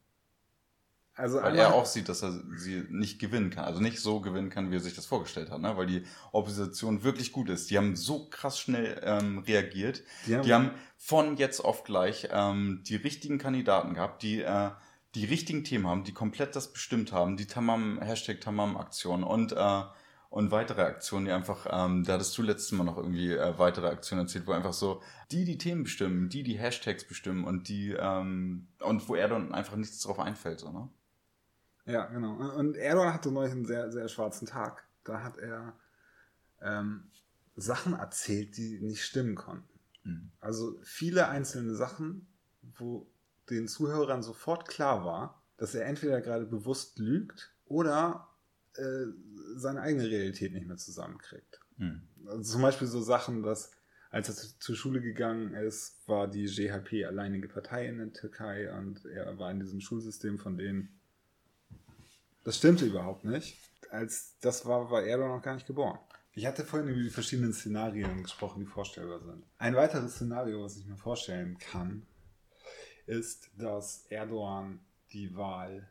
Also weil er auch sieht, dass er sie nicht gewinnen kann. Also nicht so gewinnen kann, wie er sich das vorgestellt hat. Ne? Weil die Opposition wirklich gut ist. Die haben so krass schnell ähm, reagiert. Die haben, die haben, von jetzt auf gleich ähm, die richtigen Kandidaten gehabt, die äh, die richtigen Themen haben, die komplett das bestimmt haben. Die Tamam, Hashtag Tamam-Aktion und äh, und weitere Aktionen, die einfach, ähm, da hattest du letztes Mal noch irgendwie äh, weitere Aktionen erzählt, wo einfach so, die die Themen bestimmen, die die Hashtags bestimmen und die, ähm, und wo er dann einfach nichts drauf einfällt, so, ne? Ja, genau. Und Erdogan hatte neulich einen sehr, sehr schwarzen Tag. Da hat er ähm, Sachen erzählt, die nicht stimmen konnten. Mhm. Also viele einzelne Sachen, wo den Zuhörern sofort klar war, dass er entweder gerade bewusst lügt oder äh, seine eigene Realität nicht mehr zusammenkriegt. Mhm. Also zum Beispiel so Sachen, dass als er zur Schule gegangen ist, war die GHP alleinige Partei in der Türkei und er war in diesem Schulsystem von denen Das stimmte überhaupt nicht. Als das war, war Erdogan noch gar nicht geboren. Ich hatte vorhin über die verschiedenen Szenarien gesprochen, die vorstellbar sind. Ein weiteres Szenario, was ich mir vorstellen kann, ist, dass Erdogan die Wahl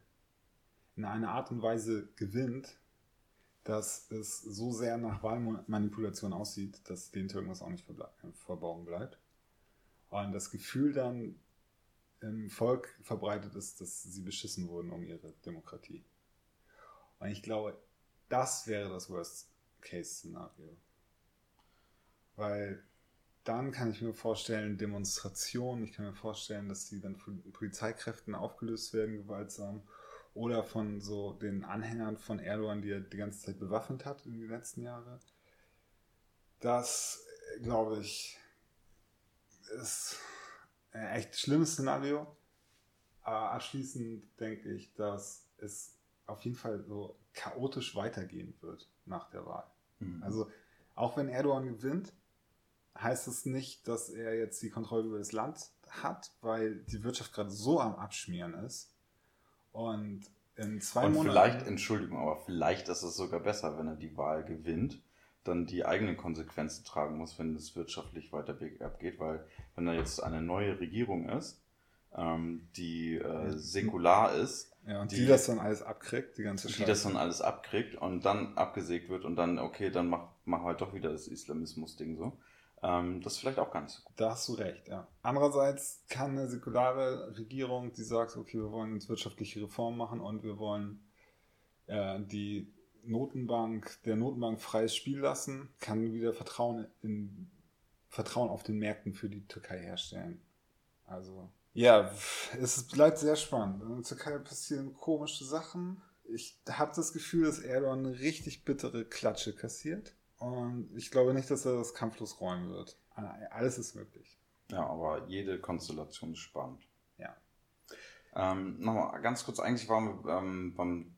in einer Art und Weise gewinnt, dass es so sehr nach Wahlmanipulation aussieht, dass den Türken das auch nicht verborgen bleibt. Und das Gefühl dann im Volk verbreitet ist, dass sie beschissen wurden um ihre Demokratie. Und ich glaube, das wäre das Worst-Case-Szenario. Weil dann kann ich mir vorstellen, Demonstrationen, ich kann mir vorstellen, dass die dann von Polizeikräften aufgelöst werden, gewaltsam oder von so den Anhängern von Erdogan, die er die ganze Zeit bewaffnet hat in den letzten Jahren. Das, glaube ich, ist ein echt schlimmes Szenario. Aber abschließend denke ich, dass es auf jeden Fall so chaotisch weitergehen wird nach der Wahl. Mhm. Also auch wenn Erdogan gewinnt, heißt es nicht, dass er jetzt die Kontrolle über das Land hat, weil die Wirtschaft gerade so am Abschmieren ist, und in zwei Und Monaten. vielleicht, Entschuldigung, aber vielleicht ist es sogar besser, wenn er die Wahl gewinnt, dann die eigenen Konsequenzen tragen muss, wenn es wirtschaftlich weiter abgeht, weil wenn da jetzt eine neue Regierung ist, ähm, die äh, säkular ist. Ja, und die, die, das dann alles abkriegt, die ganze Scheiße. Die das dann alles abkriegt und dann abgesägt wird und dann, okay, dann mach, machen wir halt doch wieder das Islamismus-Ding so. Ähm, das ist vielleicht auch gar nicht so gut. Da hast du recht, ja. Andererseits kann eine säkulare Regierung, die sagt, okay, wir wollen jetzt wirtschaftliche Reformen machen und wir wollen äh, die Notenbank, der Notenbank freies Spiel lassen, kann wieder Vertrauen in Vertrauen auf den Märkten für die Türkei herstellen. Also, ja, es bleibt sehr spannend. In der Türkei passieren komische Sachen. Ich habe das Gefühl, dass Erdogan eine richtig bittere Klatsche kassiert. Und ich glaube nicht, dass er das kampflos räumen wird. Alles ist möglich. Ja, aber jede Konstellation ist spannend. Ja. Ähm, Nochmal ganz kurz, eigentlich waren wir ähm, beim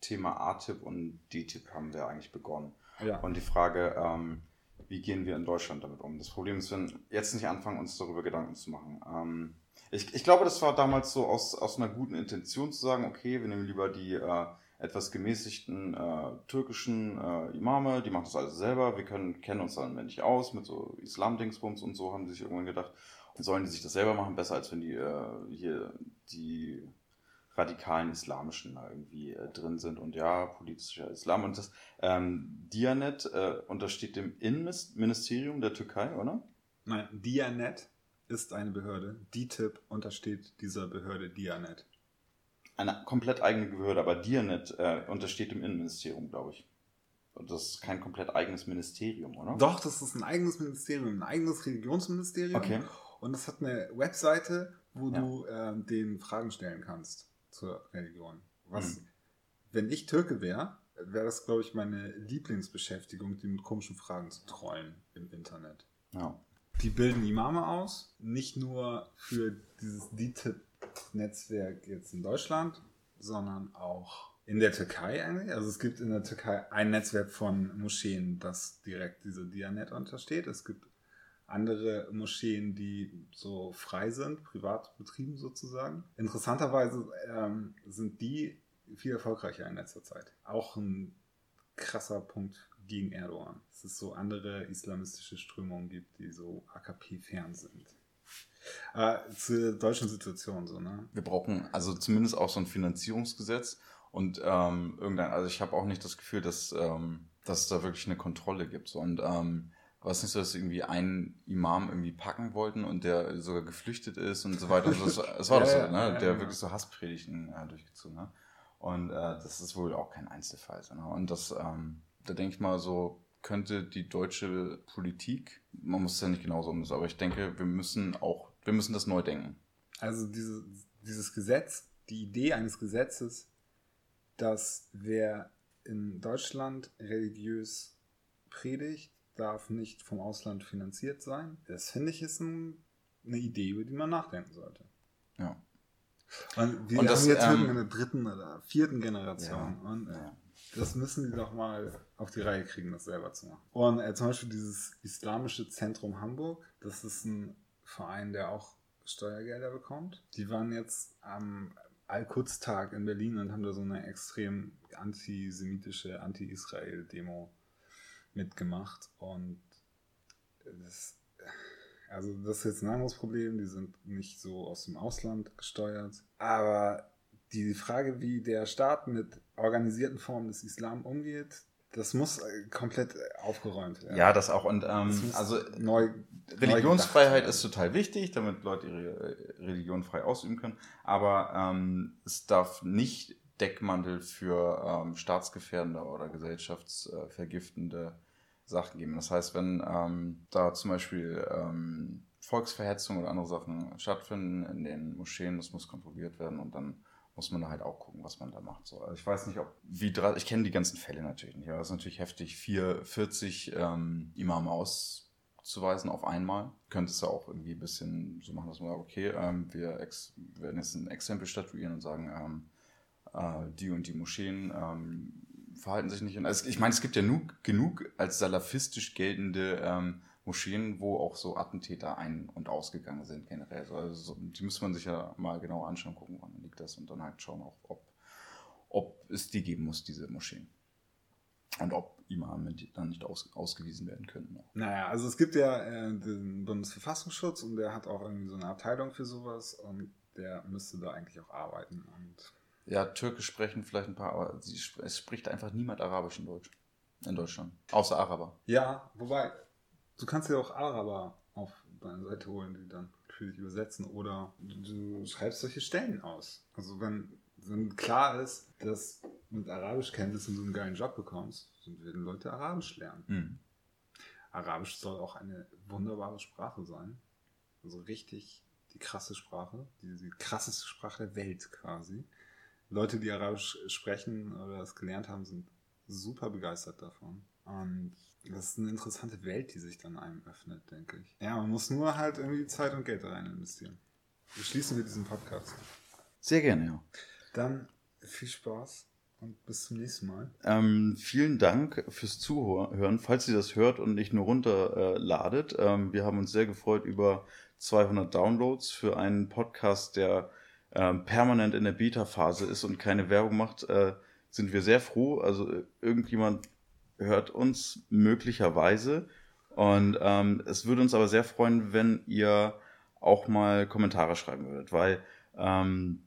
Thema A-Tipp und D-Tipp haben wir eigentlich begonnen. Ja. Und die Frage, ähm, wie gehen wir in Deutschland damit um? Das Problem ist, wenn jetzt nicht anfangen, uns darüber Gedanken zu machen. Ähm, ich, ich glaube, das war damals so aus, aus einer guten Intention zu sagen, okay, wir nehmen lieber die äh, etwas gemäßigten äh, türkischen äh, Imame, die machen das alles selber, wir können, kennen uns dann nicht aus mit so Islam-Dingsbums und so, haben die sich irgendwann gedacht, sollen die sich das selber machen, besser als wenn die äh, hier die radikalen Islamischen da irgendwie äh, drin sind. Und ja, politischer Islam. Und das ähm, Dianet äh, untersteht dem Innenministerium der Türkei, oder? Nein, Dianet ist eine Behörde. DTIP untersteht dieser Behörde Dianet eine komplett eigene Behörde, aber Dianet äh, untersteht dem Innenministerium, glaube ich. Und das ist kein komplett eigenes Ministerium, oder? Doch, das ist ein eigenes Ministerium, ein eigenes Religionsministerium. Okay. Und es hat eine Webseite, wo ja. du äh, den Fragen stellen kannst zur Religion. Was, hm. wenn ich Türke wäre, wäre das, glaube ich, meine Lieblingsbeschäftigung, die mit komischen Fragen zu trollen im Internet. Ja. Die bilden Imame aus, nicht nur für dieses DTIP Netzwerk jetzt in Deutschland, sondern auch in der Türkei eigentlich. Also es gibt in der Türkei ein Netzwerk von Moscheen, das direkt diese Dianet untersteht. Es gibt andere Moscheen, die so frei sind, privat betrieben sozusagen. Interessanterweise ähm, sind die viel erfolgreicher in letzter Zeit. Auch ein krasser Punkt gegen Erdogan. Dass es so andere islamistische Strömungen gibt, die so AKP-fern sind. Äh, zur deutschen Situation so, ne? Wir brauchen also zumindest auch so ein Finanzierungsgesetz und ähm, irgendein, also ich habe auch nicht das Gefühl, dass, ähm, dass es da wirklich eine Kontrolle gibt. Und ähm, was nicht so, dass irgendwie einen Imam irgendwie packen wollten und der sogar geflüchtet ist und so weiter. Und das, das war ja, doch so, ne? Ja, der ja, wirklich so Hasspredigten äh, durchgezogen hat. Und äh, das ist wohl auch kein Einzelfall. So, ne? Und das, ähm, da denke ich mal so, könnte die deutsche Politik, man muss es ja nicht genauso umsetzen, aber ich denke, wir müssen auch, wir müssen das neu denken. Also diese, dieses Gesetz, die Idee eines Gesetzes, dass wer in Deutschland religiös predigt, darf nicht vom Ausland finanziert sein. Das finde ich ist ein, eine Idee, über die man nachdenken sollte. Ja. Und wir und das, haben jetzt ähm, in der dritten oder vierten Generation. Ja, und, ja. Das müssen die doch mal auf die Reihe kriegen, das selber zu machen. Und äh, zum Beispiel dieses Islamische Zentrum Hamburg, das ist ein Verein, der auch Steuergelder bekommt. Die waren jetzt am Al-Quds-Tag in Berlin und haben da so eine extrem antisemitische, anti-Israel-Demo mitgemacht. Und das, also das ist jetzt ein anderes Problem. Die sind nicht so aus dem Ausland gesteuert. Aber die Frage, wie der Staat mit organisierten Formen des Islam umgeht, das muss äh, komplett aufgeräumt werden. Ja, das auch. Und ähm, also neu, Religionsfreiheit neu ist total wichtig, damit Leute ihre äh, Religion frei ausüben können. Aber ähm, es darf nicht Deckmantel für ähm, staatsgefährdende oder gesellschaftsvergiftende Sachen geben. Das heißt, wenn ähm, da zum Beispiel ähm, Volksverhetzung oder andere Sachen stattfinden in den Moscheen, das muss kontrolliert werden und dann muss man da halt auch gucken, was man da macht. So, also ich weiß nicht, ob wie ich kenne die ganzen Fälle natürlich nicht, aber das ist natürlich heftig, 4, 40 ähm, Imame auszuweisen auf einmal. Könnte es ja auch irgendwie ein bisschen so machen, dass man sagt, okay, ähm, wir ex werden jetzt ein Exempel statuieren und sagen, ähm, äh, die und die Moscheen ähm, verhalten sich nicht. Also ich meine, es gibt ja nu genug als salafistisch geltende ähm, Moscheen, wo auch so Attentäter ein- und ausgegangen sind generell. Also die muss man sich ja mal genau anschauen, gucken, wann liegt das und dann halt schauen auch, ob, ob es die geben muss, diese Moscheen. Und ob Imame dann nicht aus, ausgewiesen werden können. Naja, also es gibt ja äh, den Bundesverfassungsschutz und der hat auch irgendwie so eine Abteilung für sowas und der müsste da eigentlich auch arbeiten. Und ja, Türkisch sprechen vielleicht ein paar, aber es spricht einfach niemand Arabisch in Deutsch. In Deutschland. Außer Araber. Ja, wobei, Du kannst ja auch Araber auf deine Seite holen, die dann für dich übersetzen. Oder du schreibst solche Stellen aus. Also wenn, wenn klar ist, dass mit Arabischkenntnissen du einen geilen Job bekommst, dann werden Leute Arabisch lernen. Mhm. Arabisch soll auch eine wunderbare Sprache sein. Also richtig die krasse Sprache, die, die krasseste Sprache der Welt quasi. Leute, die Arabisch sprechen oder es gelernt haben, sind super begeistert davon. Und das ist eine interessante Welt, die sich dann einem öffnet, denke ich. Ja, man muss nur halt irgendwie Zeit und Geld rein investieren. Wir schließen wir diesen Podcast. Sehr gerne, ja. Dann viel Spaß und bis zum nächsten Mal. Ähm, vielen Dank fürs Zuhören. Falls ihr das hört und nicht nur runterladet, äh, ähm, wir haben uns sehr gefreut über 200 Downloads für einen Podcast, der äh, permanent in der Beta-Phase ist und keine Werbung macht. Äh, sind wir sehr froh. Also äh, irgendjemand hört uns möglicherweise. Und ähm, es würde uns aber sehr freuen, wenn ihr auch mal Kommentare schreiben würdet, weil ähm,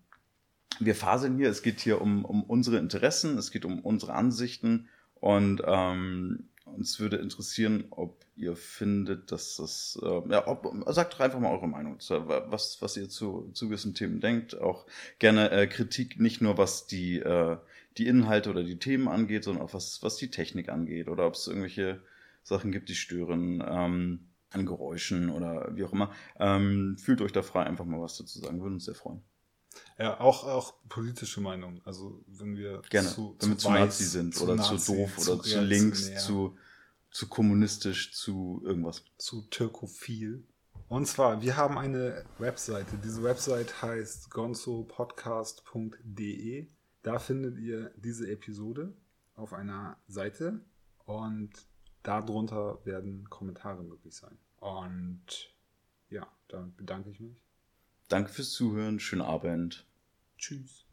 wir faseln hier, es geht hier um, um unsere Interessen, es geht um unsere Ansichten und ähm, uns würde interessieren, ob ihr findet, dass das, äh, ja, ob, sagt doch einfach mal eure Meinung, was, was ihr zu, zu gewissen Themen denkt. Auch gerne äh, Kritik, nicht nur was die, äh, die Inhalte oder die Themen angeht, sondern auch was, was die Technik angeht oder ob es irgendwelche Sachen gibt, die stören ähm, an Geräuschen oder wie auch immer. Ähm, fühlt euch da frei, einfach mal was dazu sagen, würde uns sehr freuen. Ja, auch, auch politische Meinung. Also wenn wir Gerne, zu, wenn wir zu, Nazi sind zu oder Nazi, zu doof oder zu, zu links, zu, zu kommunistisch, zu irgendwas. Zu türkophil. Und zwar, wir haben eine Webseite. Diese Webseite heißt gonzopodcast.de. Da findet ihr diese Episode auf einer Seite und darunter werden Kommentare möglich sein. Und ja, damit bedanke ich mich. Danke fürs Zuhören. Schönen Abend. Tschüss.